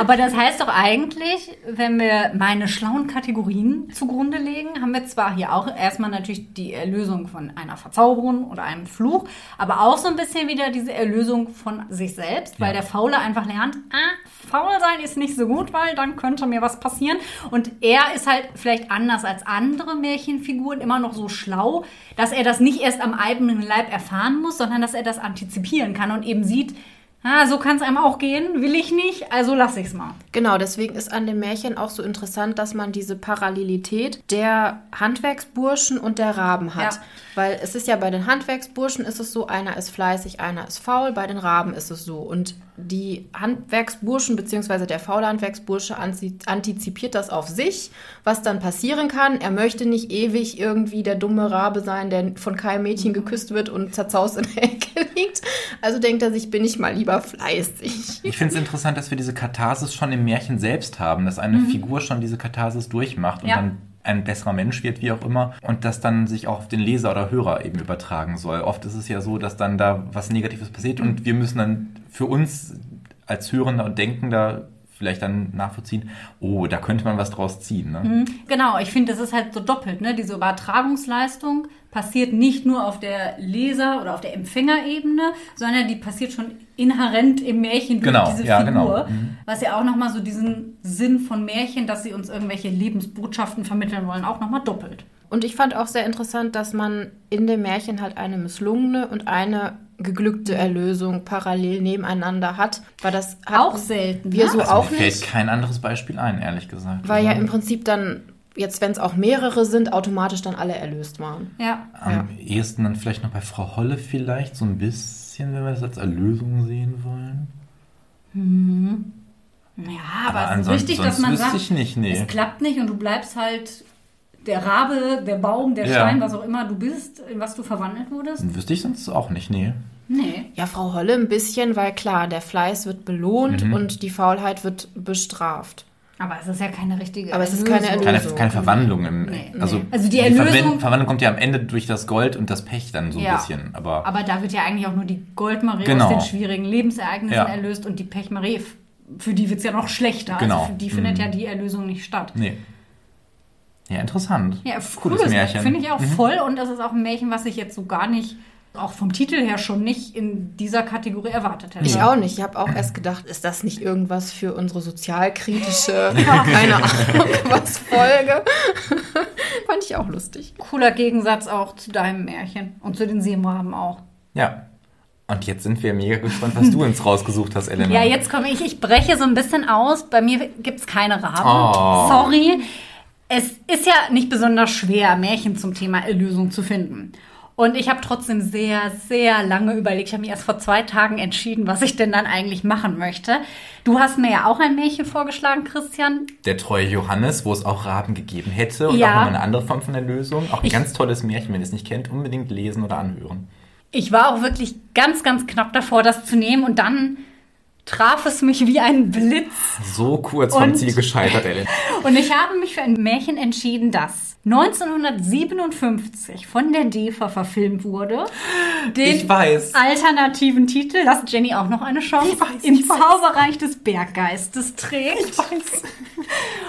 Aber das heißt doch eigentlich, wenn wir meine schlauen Kategorien zugrunde legen, haben wir zwar hier auch erstmal natürlich die Erlösung von einer Verzauberung oder einem Fluch, aber auch so ein bisschen wieder diese Erlösung von sich selbst, weil Ja. der Faule einfach lernt, ah, faul sein ist nicht so gut, weil dann könnte mir was passieren. Und er ist halt vielleicht anders als andere Märchenfiguren immer noch so schlau, dass er das nicht erst am eigenen Leib erfahren muss, sondern dass er das antizipieren kann und eben sieht, Ah, so kann es einem auch gehen, will ich nicht, also lass ich's mal. Genau, deswegen ist an dem Märchen auch so interessant, dass man diese Parallelität der Handwerksburschen und der Raben hat. Ja. Weil es ist ja bei den Handwerksburschen ist es so, einer ist fleißig, einer ist faul, bei den Raben ist es so. Und die Handwerksburschen bzw. der faule Handwerksbursche antizipiert das auf sich, was dann passieren kann. Er möchte nicht ewig irgendwie der dumme Rabe sein, der von keinem Mädchen geküsst wird und zerzaust in der Ecke [laughs] liegt. Also denkt er sich, bin ich mal lieber fleißig. Ich finde es interessant, dass wir diese Katharsis schon im Märchen selbst haben, dass eine Figur schon diese Katharsis durchmacht und Ja. dann ein besserer Mensch wird, wie auch immer, und das dann sich auch auf den Leser oder Hörer eben übertragen soll. Oft ist es ja so, dass dann da was Negatives passiert und wir müssen dann für uns als Hörender und Denkender vielleicht dann nachvollziehen, oh, da könnte man was draus ziehen. Ne? Genau, ich finde, das ist halt so doppelt. Ne? Diese Übertragungsleistung passiert nicht nur auf der Leser- oder auf der Empfängerebene, sondern die passiert schon inhärent im Märchen durch Genau, diese ja, Figur. genau. Mhm. Was ja auch nochmal so diesen Sinn von Märchen, dass sie uns irgendwelche Lebensbotschaften vermitteln wollen, auch nochmal doppelt. Und ich fand auch sehr interessant, dass man in dem Märchen halt eine misslungene und eine geglückte Erlösung parallel nebeneinander hat. Weil das Auch selten, Wir ne? so Also auch mir fällt nicht. kein anderes Beispiel ein, ehrlich gesagt. Weil ja Also im Prinzip dann, jetzt wenn es auch mehrere sind, automatisch dann alle erlöst waren. Ja. Am ehesten dann vielleicht noch bei Frau Holle vielleicht, so ein bisschen, wenn wir das als Erlösung sehen wollen. Ja, aber, Aber es ist ansonsten- wichtig, dass man sagt, ich nicht, nee. es klappt nicht und du bleibst halt der Rabe, der Baum, der Ja. Stein, was auch immer du bist, in was du verwandelt wurdest. Wüsste ich sonst auch nicht, nee. Nee. Ja, Frau Holle ein bisschen, weil klar, der Fleiß wird belohnt Mhm. und die Faulheit wird bestraft. Aber es ist ja keine richtige Aber es ist keine Keine, Erlösung. keine Verwandlung. Im, Nee. also, Also die Verwen- Erlösung- Verwandlung kommt ja am Ende durch das Gold und das Pech dann so ein Ja. bisschen. Aber, Aber da wird ja eigentlich auch nur die Goldmarie Genau. aus den schwierigen Lebensereignissen Ja. erlöst und die Pechmarie, für die wird es ja noch schlechter. Genau. Also für die findet Mhm. ja die Erlösung nicht statt. nee. Ja, interessant. Ja, Cooles Märchen. Finde ich auch Mhm. voll und das ist auch ein Märchen, was ich jetzt so gar nicht auch vom Titel her schon nicht in dieser Kategorie erwartet hätte. Ich auch nicht. Ich habe auch erst gedacht, ist das nicht irgendwas für unsere sozialkritische, [laughs] [laughs] keine Ahnung, was Folge. [laughs] Fand ich auch lustig. Cooler Gegensatz auch zu deinem Märchen und zu den Seemoraben auch. Ja. Und jetzt sind wir mega gespannt, was du uns rausgesucht hast, Elena. Ja, jetzt komme ich. Ich breche so ein bisschen aus. Bei mir gibt es keine Raben. Oh. Sorry. Es ist ja nicht besonders schwer, Märchen zum Thema Erlösung zu finden. Und ich habe trotzdem sehr, sehr lange überlegt. Ich habe mich erst vor zwei Tagen entschieden, was ich denn dann eigentlich machen möchte. Du hast mir ja auch ein Märchen vorgeschlagen, Christian. Der treue Johannes, wo es auch Raben gegeben hätte und Ja. auch nochmal eine andere Form von Erlösung. Auch ein ganz tolles Märchen, wenn ihr es nicht kennt, unbedingt lesen oder anhören. Ich war auch wirklich ganz, ganz knapp davor, das zu nehmen. Und dann traf es mich wie ein Blitz. So kurz vom Und- Ziel gescheitert, Elena. [laughs] Und ich habe mich für ein Märchen entschieden, das 1957 von der DEFA verfilmt wurde. Den Ich weiß. alternativen Titel, lass Jenny auch noch eine Chance, Ich weiß, im weiß. Zauberreich des Berggeistes trägt. Ich weiß.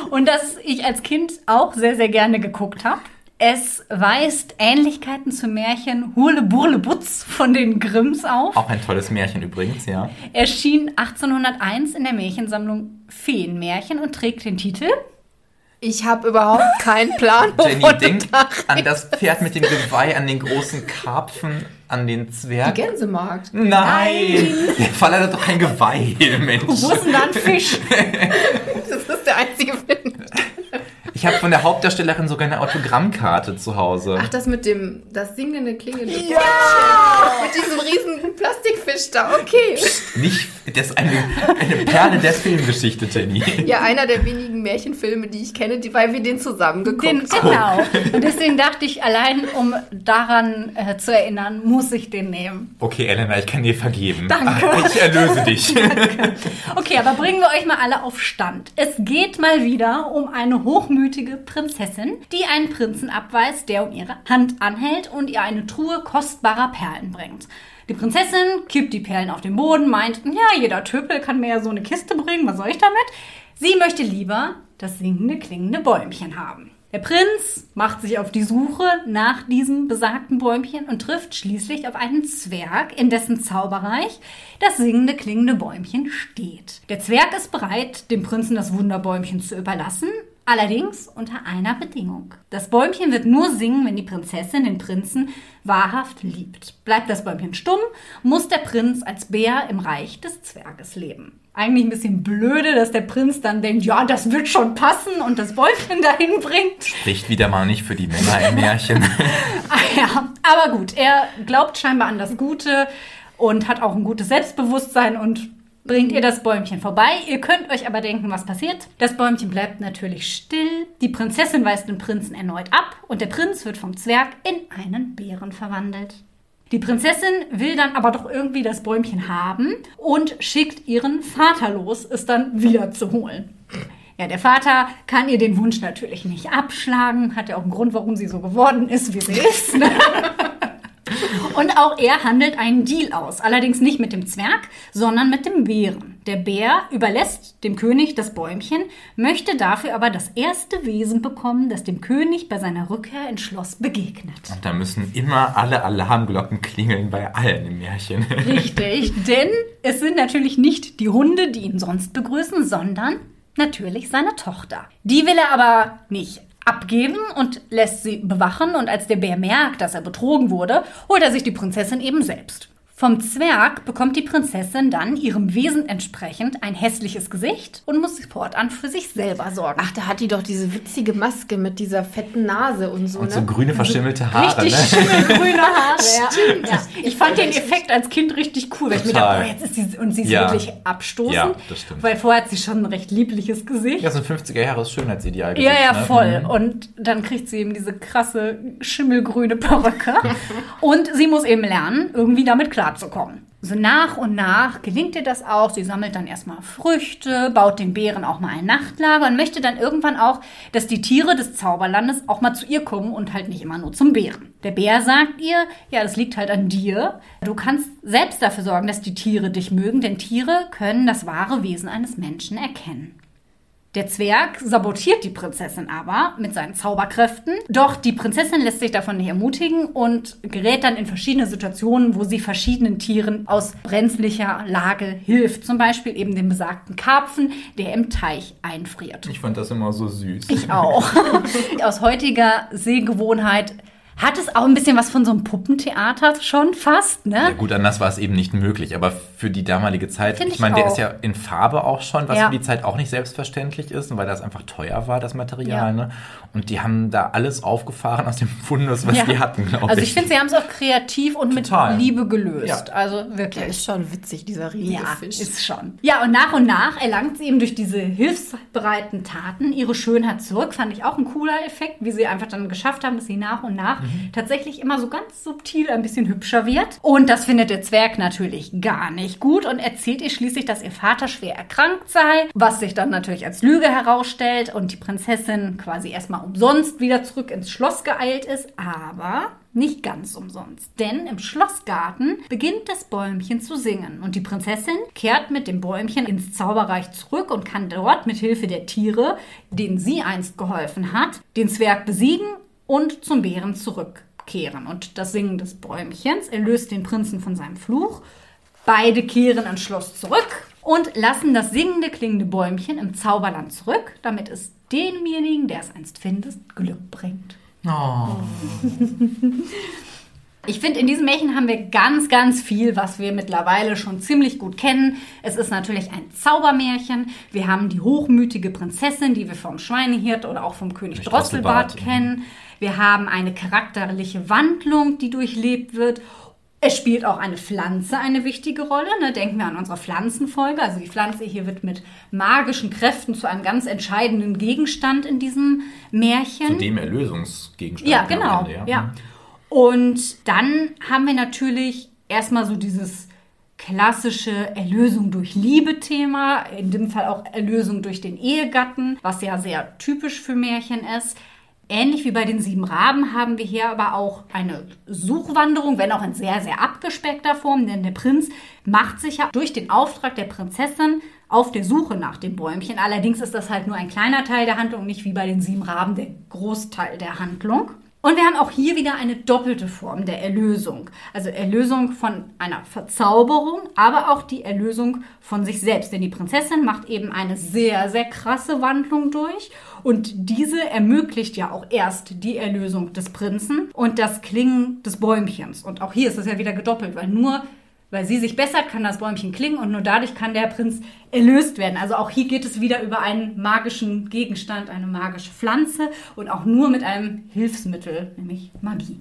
Und das ich als Kind auch sehr, sehr gerne geguckt habe. Es weist Ähnlichkeiten zum Märchen Hurle Burle Butz von den Grimms auf. Auch ein tolles Märchen übrigens, ja. Erschien 1801 in der Märchensammlung Feenmärchen und trägt den Titel Ich habe überhaupt keinen Plan, Jenny, wovon du denk da an das Pferd mit dem Geweih, an den großen Karpfen, an den Die Zwerg. Gänsemarkt. Nein! Der Fall hat doch kein Geweih, Mensch. Wo ist denn da ein Fisch? [laughs] Das ist der einzige Film. Ich habe von der Hauptdarstellerin sogar eine Autogrammkarte zu Hause. Ach, das mit dem, das singende, klingende ja! Mit diesem riesen Plastikfisch da, okay. Nicht, das ist eine, eine Perle der Filmgeschichte, Jenny. Ja, einer der wenigen Märchenfilme, die ich kenne, die, weil wir den zusammen geguckt Den, haben. genau. Und deswegen dachte ich, allein um daran äh, zu erinnern, muss ich den nehmen. Okay, Elena, ich kann dir vergeben. Danke. Ich erlöse dich. [laughs] Okay, aber bringen wir euch mal alle auf Stand. Es geht mal wieder um eine hochmütige Prinzessin, die einen Prinzen abweist, der um ihre Hand anhält und ihr eine Truhe kostbarer Perlen bringt. Die Prinzessin kippt die Perlen auf den Boden, meint, ja, jeder Töpel kann mir ja so eine Kiste bringen, was soll ich damit? Sie möchte lieber das singende, klingende Bäumchen haben. Der Prinz macht sich auf die Suche nach diesem besagten Bäumchen und trifft schließlich auf einen Zwerg, in dessen Zauberreich das singende, klingende Bäumchen steht. Der Zwerg ist bereit, dem Prinzen das Wunderbäumchen zu überlassen, allerdings unter einer Bedingung. Das Bäumchen wird nur singen, wenn die Prinzessin den Prinzen wahrhaft liebt. Bleibt das Bäumchen stumm, muss der Prinz als Bär im Reich des Zwerges leben. Eigentlich ein bisschen blöde, dass der Prinz dann denkt, ja, das wird schon passen und das Bäumchen [laughs] dahin bringt. Spricht wieder mal nicht für die Männer im Märchen. [laughs] Ah ja, aber gut, er glaubt scheinbar an das Gute und hat auch ein gutes Selbstbewusstsein und bringt ihr das Bäumchen vorbei. Ihr könnt euch aber denken, was passiert. Das Bäumchen bleibt natürlich still. Die Prinzessin weist den Prinzen erneut ab und der Prinz wird vom Zwerg in einen Bären verwandelt. Die Prinzessin will dann aber doch irgendwie das Bäumchen haben und schickt ihren Vater los, es dann wieder zu holen. Ja, der Vater kann ihr den Wunsch natürlich nicht abschlagen, hat ja auch einen Grund, warum sie so geworden ist, wie sie ist. [laughs] Und auch er handelt einen Deal aus, allerdings nicht mit dem Zwerg, sondern mit dem Bären. Der Bär überlässt dem König das Bäumchen, möchte dafür aber das erste Wesen bekommen, das dem König bei seiner Rückkehr ins Schloss begegnet. Und da müssen immer alle Alarmglocken klingeln bei allen im Märchen. Richtig, denn es sind natürlich nicht die Hunde, die ihn sonst begrüßen, sondern natürlich seine Tochter. Die will er aber nicht abgeben und lässt sie bewachen und als der Bär merkt, dass er betrogen wurde, holt er sich die Prinzessin eben selbst. Vom Zwerg bekommt die Prinzessin dann ihrem Wesen entsprechend ein hässliches Gesicht und muss fortan für sich selber sorgen. Ach, da hat die doch diese witzige Maske mit dieser fetten Nase und so, Und so ne? grüne verschimmelte Haare, Richtig ne? schimmelgrüne Haare. Ja. Ja. Ich fand den Effekt als Kind richtig cool, weil ich mir Total. dachte, oh, jetzt ist sie und sie ist Ja. wirklich abstoßend. Ja, das stimmt. Weil vorher hat sie schon ein recht liebliches Gesicht. Ja, so ein 50er Jahres Schönheitsideal. Ja, ja, ne? voll. Mhm. Und dann kriegt sie eben diese krasse schimmelgrüne Perücke. [laughs] und sie muss eben lernen, irgendwie damit klarzukommen. So nach und nach gelingt ihr das auch. Sie sammelt dann erstmal Früchte, baut den Bären auch mal ein Nachtlager und möchte dann irgendwann auch, dass die Tiere des Zauberlandes auch mal zu ihr kommen und halt nicht immer nur zum Bären. Der Bär sagt ihr, ja, das liegt halt an dir. Du kannst selbst dafür sorgen, dass die Tiere dich mögen, denn Tiere können das wahre Wesen eines Menschen erkennen. Der Zwerg sabotiert die Prinzessin aber mit seinen Zauberkräften. Doch die Prinzessin lässt sich davon nicht ermutigen und gerät dann in verschiedene Situationen, wo sie verschiedenen Tieren aus brenzlicher Lage hilft. Zum Beispiel eben dem besagten Karpfen, der im Teich einfriert. Ich fand das immer so süß. Ich auch. [laughs] aus heutiger Sehgewohnheit hat es auch ein bisschen was von so einem Puppentheater schon fast, ne? Ja gut, anders war es eben nicht möglich, aber für die damalige Zeit, Find ich, ich meine, der ist ja in Farbe auch schon, was Ja. für die Zeit auch nicht selbstverständlich ist, weil das einfach teuer war, das Material, Ja. ne? Und die haben da alles aufgefahren aus dem Fundus, was Ja. die hatten, glaube ich. Also ich finde, sie haben es auch kreativ und Total. mit Liebe gelöst. Ja. Also Der wirklich. ist schon witzig, dieser riesige Ja, Fisch. ist schon. Ja, und nach und nach erlangt sie eben durch diese hilfsbereiten Taten ihre Schönheit zurück. Fand ich auch ein cooler Effekt, wie sie einfach dann geschafft haben, dass sie nach und nach Mhm. tatsächlich immer so ganz subtil ein bisschen hübscher wird. Und das findet der Zwerg natürlich gar nicht gut und erzählt ihr schließlich, dass ihr Vater schwer erkrankt sei, was sich dann natürlich als Lüge herausstellt und die Prinzessin quasi erstmal umsonst wieder zurück ins Schloss geeilt ist. Aber nicht ganz umsonst, denn im Schlossgarten beginnt das Bäumchen zu singen und die Prinzessin kehrt mit dem Bäumchen ins Zauberreich zurück und kann dort mit Hilfe der Tiere, denen sie einst geholfen hat, den Zwerg besiegen und zum Bären zurückkehren. Und das Singen des Bäumchens erlöst den Prinzen von seinem Fluch. Beide kehren ins Schloss zurück und lassen das singende, klingende Bäumchen im Zauberland zurück, damit es demjenigen, der es einst findet, Glück bringt. oh. Ich finde, in diesem Märchen haben wir ganz, ganz viel, was wir mittlerweile schon ziemlich gut kennen. Es ist natürlich ein Zaubermärchen. Wir haben die hochmütige Prinzessin, die wir vom Schweinehirt oder auch vom König König Drosselbart Drosselbart, kennen. Wir haben eine charakterliche Wandlung, die durchlebt wird. Es spielt auch eine Pflanze eine wichtige Rolle. Ne? Denken wir an unsere Pflanzenfolge. Also die Pflanze hier wird mit magischen Kräften zu einem ganz entscheidenden Gegenstand in diesem Märchen. Zu dem Erlösungsgegenstand. Ja, genau. Ende, ja. Und dann haben wir natürlich erstmal so dieses klassische Erlösung durch Liebe-Thema, in dem Fall auch Erlösung durch den Ehegatten, was ja sehr typisch für Märchen ist. Ähnlich wie bei den sieben Raben haben wir hier aber auch eine Suchwanderung, wenn auch in sehr, sehr abgespeckter Form, denn der Prinz macht sich ja durch den Auftrag der Prinzessin auf der Suche nach dem Bäumchen. Allerdings ist das halt nur ein kleiner Teil der Handlung, nicht wie bei den sieben Raben der Großteil der Handlung. Und wir haben auch hier wieder eine doppelte Form der Erlösung. Also Erlösung von einer Verzauberung, aber auch die Erlösung von sich selbst. Denn die Prinzessin macht eben eine sehr, sehr krasse Wandlung durch. Und diese ermöglicht ja auch erst die Erlösung des Prinzen und das Klingen des Bäumchens. Und auch hier ist es ja wieder gedoppelt, weil nur weil sie sich bessert, kann das Bäumchen klingen und nur dadurch kann der Prinz erlöst werden. Also auch hier geht es wieder über einen magischen Gegenstand, eine magische Pflanze und auch nur mit einem Hilfsmittel, nämlich Magie.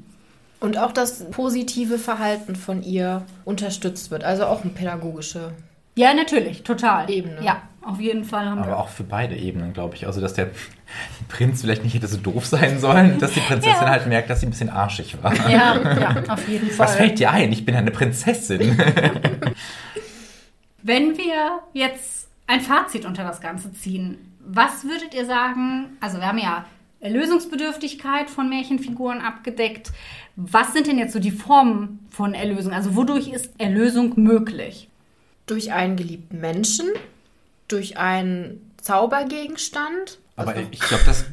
Und auch das positive Verhalten von ihr unterstützt wird. Also auch eine pädagogische. Ja, natürlich, total. Ebene. Ja, auf jeden Fall haben wir. Aber auch für beide Ebenen, glaube ich. Also, dass der [laughs] Prinz vielleicht nicht hätte so doof sein sollen, dass die Prinzessin Ja. halt merkt, dass sie ein bisschen arschig war. Ja, ja, auf jeden Fall. Was fällt dir ein? Ich bin eine Prinzessin. [laughs] Wenn wir jetzt ein Fazit unter das Ganze ziehen, was würdet ihr sagen? Also wir haben ja Erlösungsbedürftigkeit von Märchenfiguren abgedeckt. Was sind denn jetzt so die Formen von Erlösung? Also wodurch ist Erlösung möglich? Durch einen geliebten Menschen, durch einen Zaubergegenstand. Aber Also- ich glaube, das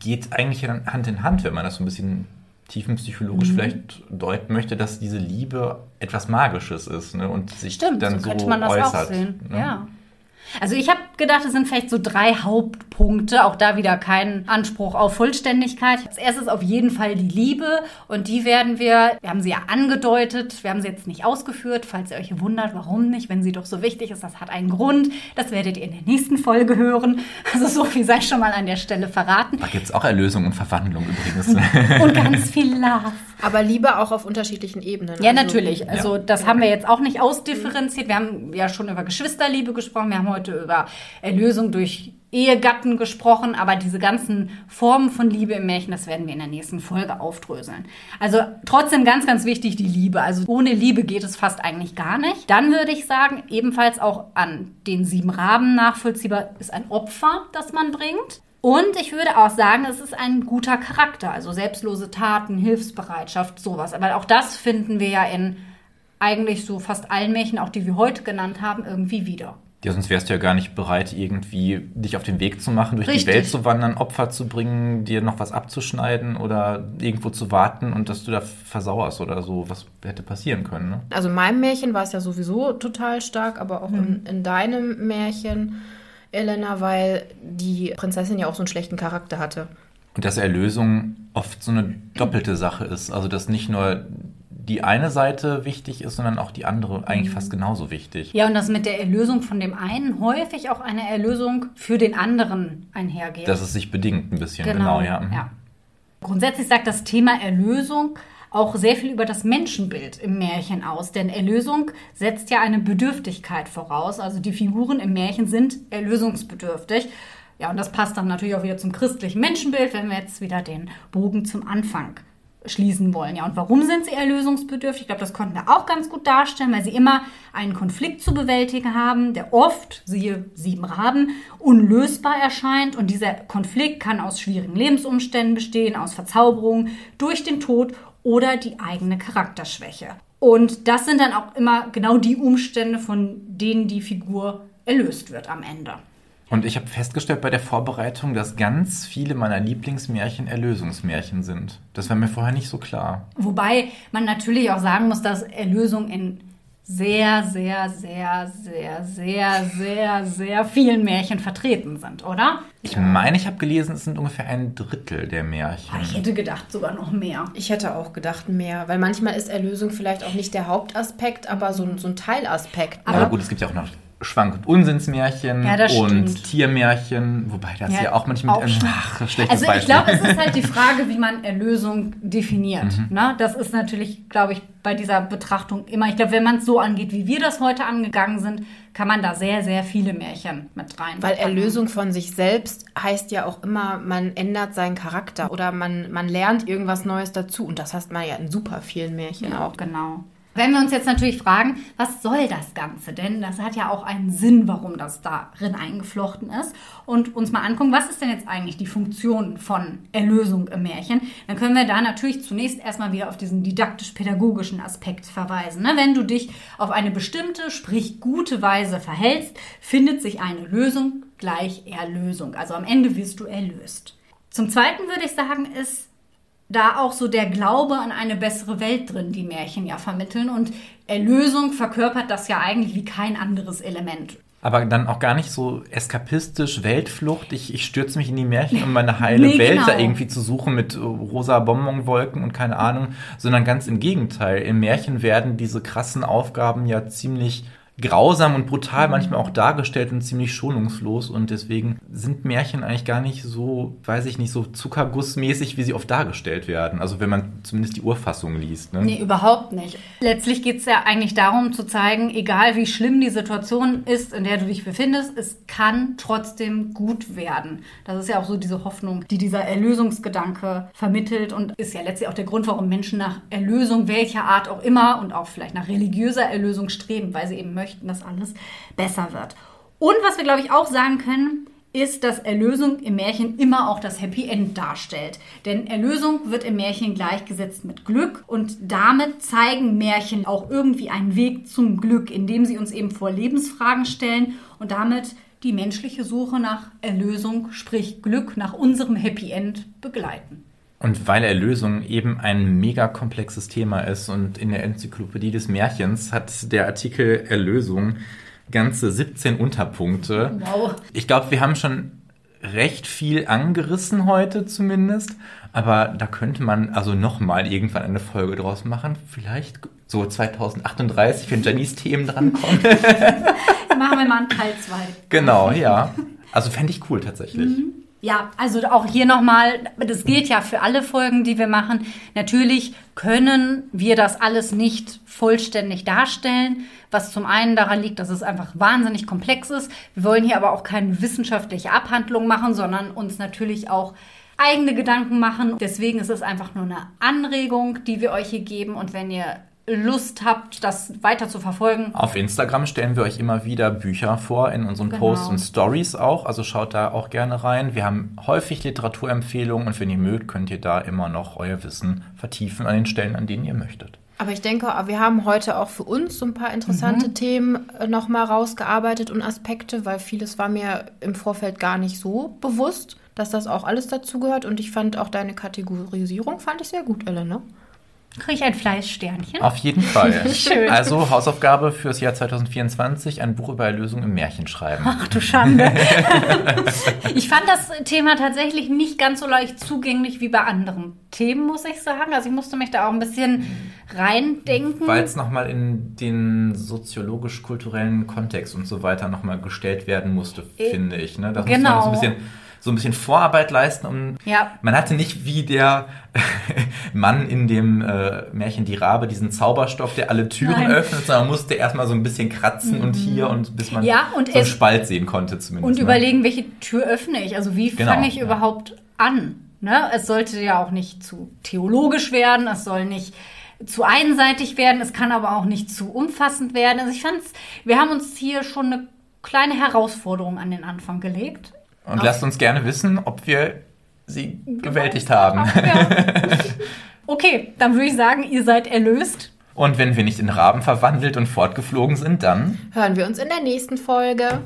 geht eigentlich Hand in Hand, wenn man das so ein bisschen tiefenpsychologisch Mhm. vielleicht deuten möchte, dass diese Liebe etwas Magisches ist ne? und sich Stimmt, dann so so, könnte man das äußert. auch sehen. Ne? Ja. Also ich habe gedacht, es sind vielleicht so drei Hauptpunkte, auch da wieder kein Anspruch auf Vollständigkeit. Als erstes auf jeden Fall die Liebe und die werden wir, wir haben sie ja angedeutet, wir haben sie jetzt nicht ausgeführt, falls ihr euch wundert, warum nicht, wenn sie doch so wichtig ist, das hat einen Grund. Das werdet ihr in der nächsten Folge hören. Also so viel sei schon mal an der Stelle verraten. Da gibt es auch Erlösung und Verwandlung übrigens. [laughs] Und ganz viel Love. Aber Liebe auch auf unterschiedlichen Ebenen. Ja, Also- natürlich. Also das haben wir jetzt auch nicht ausdifferenziert. Wir haben ja schon über Geschwisterliebe gesprochen. Wir haben heute über Erlösung durch Ehegatten gesprochen. Aber diese ganzen Formen von Liebe im Märchen, das werden wir in der nächsten Folge aufdröseln. Also trotzdem ganz, ganz wichtig die Liebe. Also ohne Liebe geht es fast eigentlich gar nicht. Dann würde ich sagen, ebenfalls auch an den sieben Raben nachvollziehbar ist ein Opfer, das man bringt. Und ich würde auch sagen, es ist ein guter Charakter, also selbstlose Taten, Hilfsbereitschaft, sowas. Aber auch das finden wir ja in eigentlich so fast allen Märchen, auch die wir heute genannt haben, irgendwie wieder. Ja, sonst wärst du ja gar nicht bereit, irgendwie dich auf den Weg zu machen, durch Richtig. die Welt zu wandern, Opfer zu bringen, dir noch was abzuschneiden oder irgendwo zu warten und dass du da versauerst oder so. Was hätte passieren können, ne? Also in meinem Märchen war es ja sowieso total stark, aber auch in, in deinem Märchen, Elena, weil die Prinzessin ja auch so einen schlechten Charakter hatte. Und dass Erlösung oft so eine doppelte Sache ist. Also, dass nicht nur die eine Seite wichtig ist, sondern auch die andere eigentlich fast genauso wichtig. Ja, und dass mit der Erlösung von dem einen häufig auch eine Erlösung für den anderen einhergeht. Dass es sich bedingt ein bisschen, genau, ja. ja. Grundsätzlich sagt das Thema Erlösung auch sehr viel über das Menschenbild im Märchen aus. Denn Erlösung setzt ja eine Bedürftigkeit voraus. Also die Figuren im Märchen sind erlösungsbedürftig. Ja, und das passt dann natürlich auch wieder zum christlichen Menschenbild, wenn wir jetzt wieder den Bogen zum Anfang schließen wollen. Ja, und warum sind sie erlösungsbedürftig? Ich glaube, das konnten wir auch ganz gut darstellen, weil sie immer einen Konflikt zu bewältigen haben, der oft, siehe sieben Raben, unlösbar erscheint. Und dieser Konflikt kann aus schwierigen Lebensumständen bestehen, aus Verzauberung, durch den Tod oder die eigene Charakterschwäche. Und das sind dann auch immer genau die Umstände, von denen die Figur erlöst wird am Ende. Und ich habe festgestellt bei der Vorbereitung, dass ganz viele meiner Lieblingsmärchen Erlösungsmärchen sind. Das war mir vorher nicht so klar. Wobei man natürlich auch sagen muss, dass Erlösung in sehr, sehr, sehr, sehr, sehr, sehr, sehr vielen Märchen vertreten sind, oder? Ich meine, ich habe gelesen, es sind ungefähr ein Drittel der Märchen. Ich hätte gedacht, sogar noch mehr. Ich hätte auch gedacht mehr, weil manchmal ist Erlösung vielleicht auch nicht der Hauptaspekt, aber so, ein- so ein Teilaspekt. Ne? Aber gut, es gibt ja auch noch Schwank- und Unsinnsmärchen Ja, und stimmt. Tiermärchen, wobei das ja, auch manchmal auch mit schon. [laughs] ach, schlechtes Also ich glaube, es ist halt die Frage, wie man Erlösung definiert. Mhm. Ne? Das ist natürlich, glaube ich, bei dieser Betrachtung immer. Ich glaube, wenn man es so angeht, wie wir das heute angegangen sind, kann man da sehr, sehr viele Märchen mit rein. Weil Erlösung von sich selbst heißt ja auch immer, man ändert seinen Charakter oder man, man lernt irgendwas Neues dazu. Und das heißt man ja in super vielen Märchen Ja, auch. genau. Wenn wir uns jetzt natürlich fragen, was soll das Ganze? Denn das hat ja auch einen Sinn, warum das darin eingeflochten ist. Und uns mal angucken, was ist denn jetzt eigentlich die Funktion von Erlösung im Märchen? Dann können wir da natürlich zunächst erstmal wieder auf diesen didaktisch-pädagogischen Aspekt verweisen. Ne? Wenn du dich auf eine bestimmte, sprich gute Weise verhältst, findet sich eine Lösung gleich Erlösung. Also am Ende wirst du erlöst. Zum Zweiten würde ich sagen, ist da auch so der Glaube an eine bessere Welt drin, die Märchen ja vermitteln. Und Erlösung verkörpert das ja eigentlich wie kein anderes Element. Aber dann auch gar nicht so eskapistisch, Weltflucht. Ich, ich stürze mich in die Märchen, um meine heile [laughs] Nee, Welt genau. da irgendwie zu suchen mit äh, rosa Bonbonwolken und keine Ahnung, sondern ganz im Gegenteil. Im Märchen werden diese krassen Aufgaben ja ziemlich grausam und brutal manchmal auch dargestellt und ziemlich schonungslos und deswegen sind Märchen eigentlich gar nicht so, weiß ich nicht, so zuckergussmäßig, wie sie oft dargestellt werden. Also wenn man zumindest die Urfassung liest. Ne? Nee, überhaupt nicht. Letztlich geht es ja eigentlich darum zu zeigen, egal wie schlimm die Situation ist, in der du dich befindest, es kann trotzdem gut werden. Das ist ja auch so diese Hoffnung, die dieser Erlösungsgedanke vermittelt und ist ja letztlich auch der Grund, warum Menschen nach Erlösung welcher Art auch immer und auch vielleicht nach religiöser Erlösung streben, weil sie eben möchten, dass alles besser wird. Und was wir, glaube ich, auch sagen können, ist, dass Erlösung im Märchen immer auch das Happy End darstellt. Denn Erlösung wird im Märchen gleichgesetzt mit Glück und damit zeigen Märchen auch irgendwie einen Weg zum Glück, indem sie uns eben vor Lebensfragen stellen und damit die menschliche Suche nach Erlösung, sprich Glück, nach unserem Happy End begleiten. Und weil Erlösung eben ein mega komplexes Thema ist und in der Enzyklopädie des Märchens hat der Artikel Erlösung ganze 17 Unterpunkte. Wow. Ich glaube, wir haben schon recht viel angerissen heute zumindest, aber da könnte man also nochmal irgendwann eine Folge draus machen. Vielleicht so 2038, wenn Janice Themen drankommen. [laughs] Machen wir mal einen Teil 2. genau, ja. Also fände ich cool tatsächlich. Ja, also auch hier nochmal, das gilt ja für alle Folgen, die wir machen. Natürlich können wir das alles nicht vollständig darstellen, was zum einen daran liegt, dass es einfach wahnsinnig komplex ist. Wir wollen hier aber auch keine wissenschaftliche Abhandlung machen, sondern uns natürlich auch eigene Gedanken machen. Deswegen ist es einfach nur eine Anregung, die wir euch hier geben. Und wenn ihr Lust habt, das weiter zu verfolgen, Auf Instagram stellen wir euch immer wieder Bücher vor, in unseren Genau. Posts und Stories auch. Also schaut da auch gerne rein. Wir haben häufig Literaturempfehlungen und wenn ihr mögt, könnt ihr da immer noch euer Wissen vertiefen an den Stellen, an denen ihr möchtet. Aber ich denke, wir haben heute auch für uns so ein paar interessante mhm. Themen äh, nochmal rausgearbeitet und Aspekte, weil vieles war mir im Vorfeld gar nicht so bewusst, dass das auch alles dazugehört. Und ich fand auch deine Kategorisierung fand ich sehr gut, Elena. Kriege ich ein Fleißsternchen? Auf jeden Fall. [laughs] Schön. Also Hausaufgabe fürs Jahr 2024, ein Buch über Erlösung im Märchen schreiben. Ach du Schande. [laughs] ich fand das Thema tatsächlich nicht ganz so leicht zugänglich wie bei anderen Themen, muss ich sagen. Also ich musste mich da auch ein bisschen reindenken. Weil es nochmal in den soziologisch-kulturellen Kontext und so weiter nochmal gestellt werden musste, äh, finde ich. Ne? Das genau. muss man so ein bisschen so ein bisschen Vorarbeit leisten. Um, ja. Man hatte nicht wie der [laughs] Mann in dem äh, Märchen Die Rabe diesen Zauberstoff, der alle Türen Nein. öffnet, sondern man musste erstmal so ein bisschen kratzen mhm. und hier und bis man ja, und so einen Spalt sehen konnte zumindest. Und ne? überlegen, welche Tür öffne ich? Also wie genau, fange ich ja. überhaupt an? Ne? Es sollte ja auch nicht zu theologisch werden, es soll nicht zu einseitig werden, es kann aber auch nicht zu umfassend werden. Also ich fand's, wir haben uns hier schon eine kleine Herausforderung an den Anfang gelegt. Und okay. lasst uns gerne wissen, ob wir sie gewältigt haben. Ja. [laughs] Okay, dann würde ich sagen, ihr seid erlöst. Und wenn wir nicht in Raben verwandelt und fortgeflogen sind, dann hören wir uns in der nächsten Folge.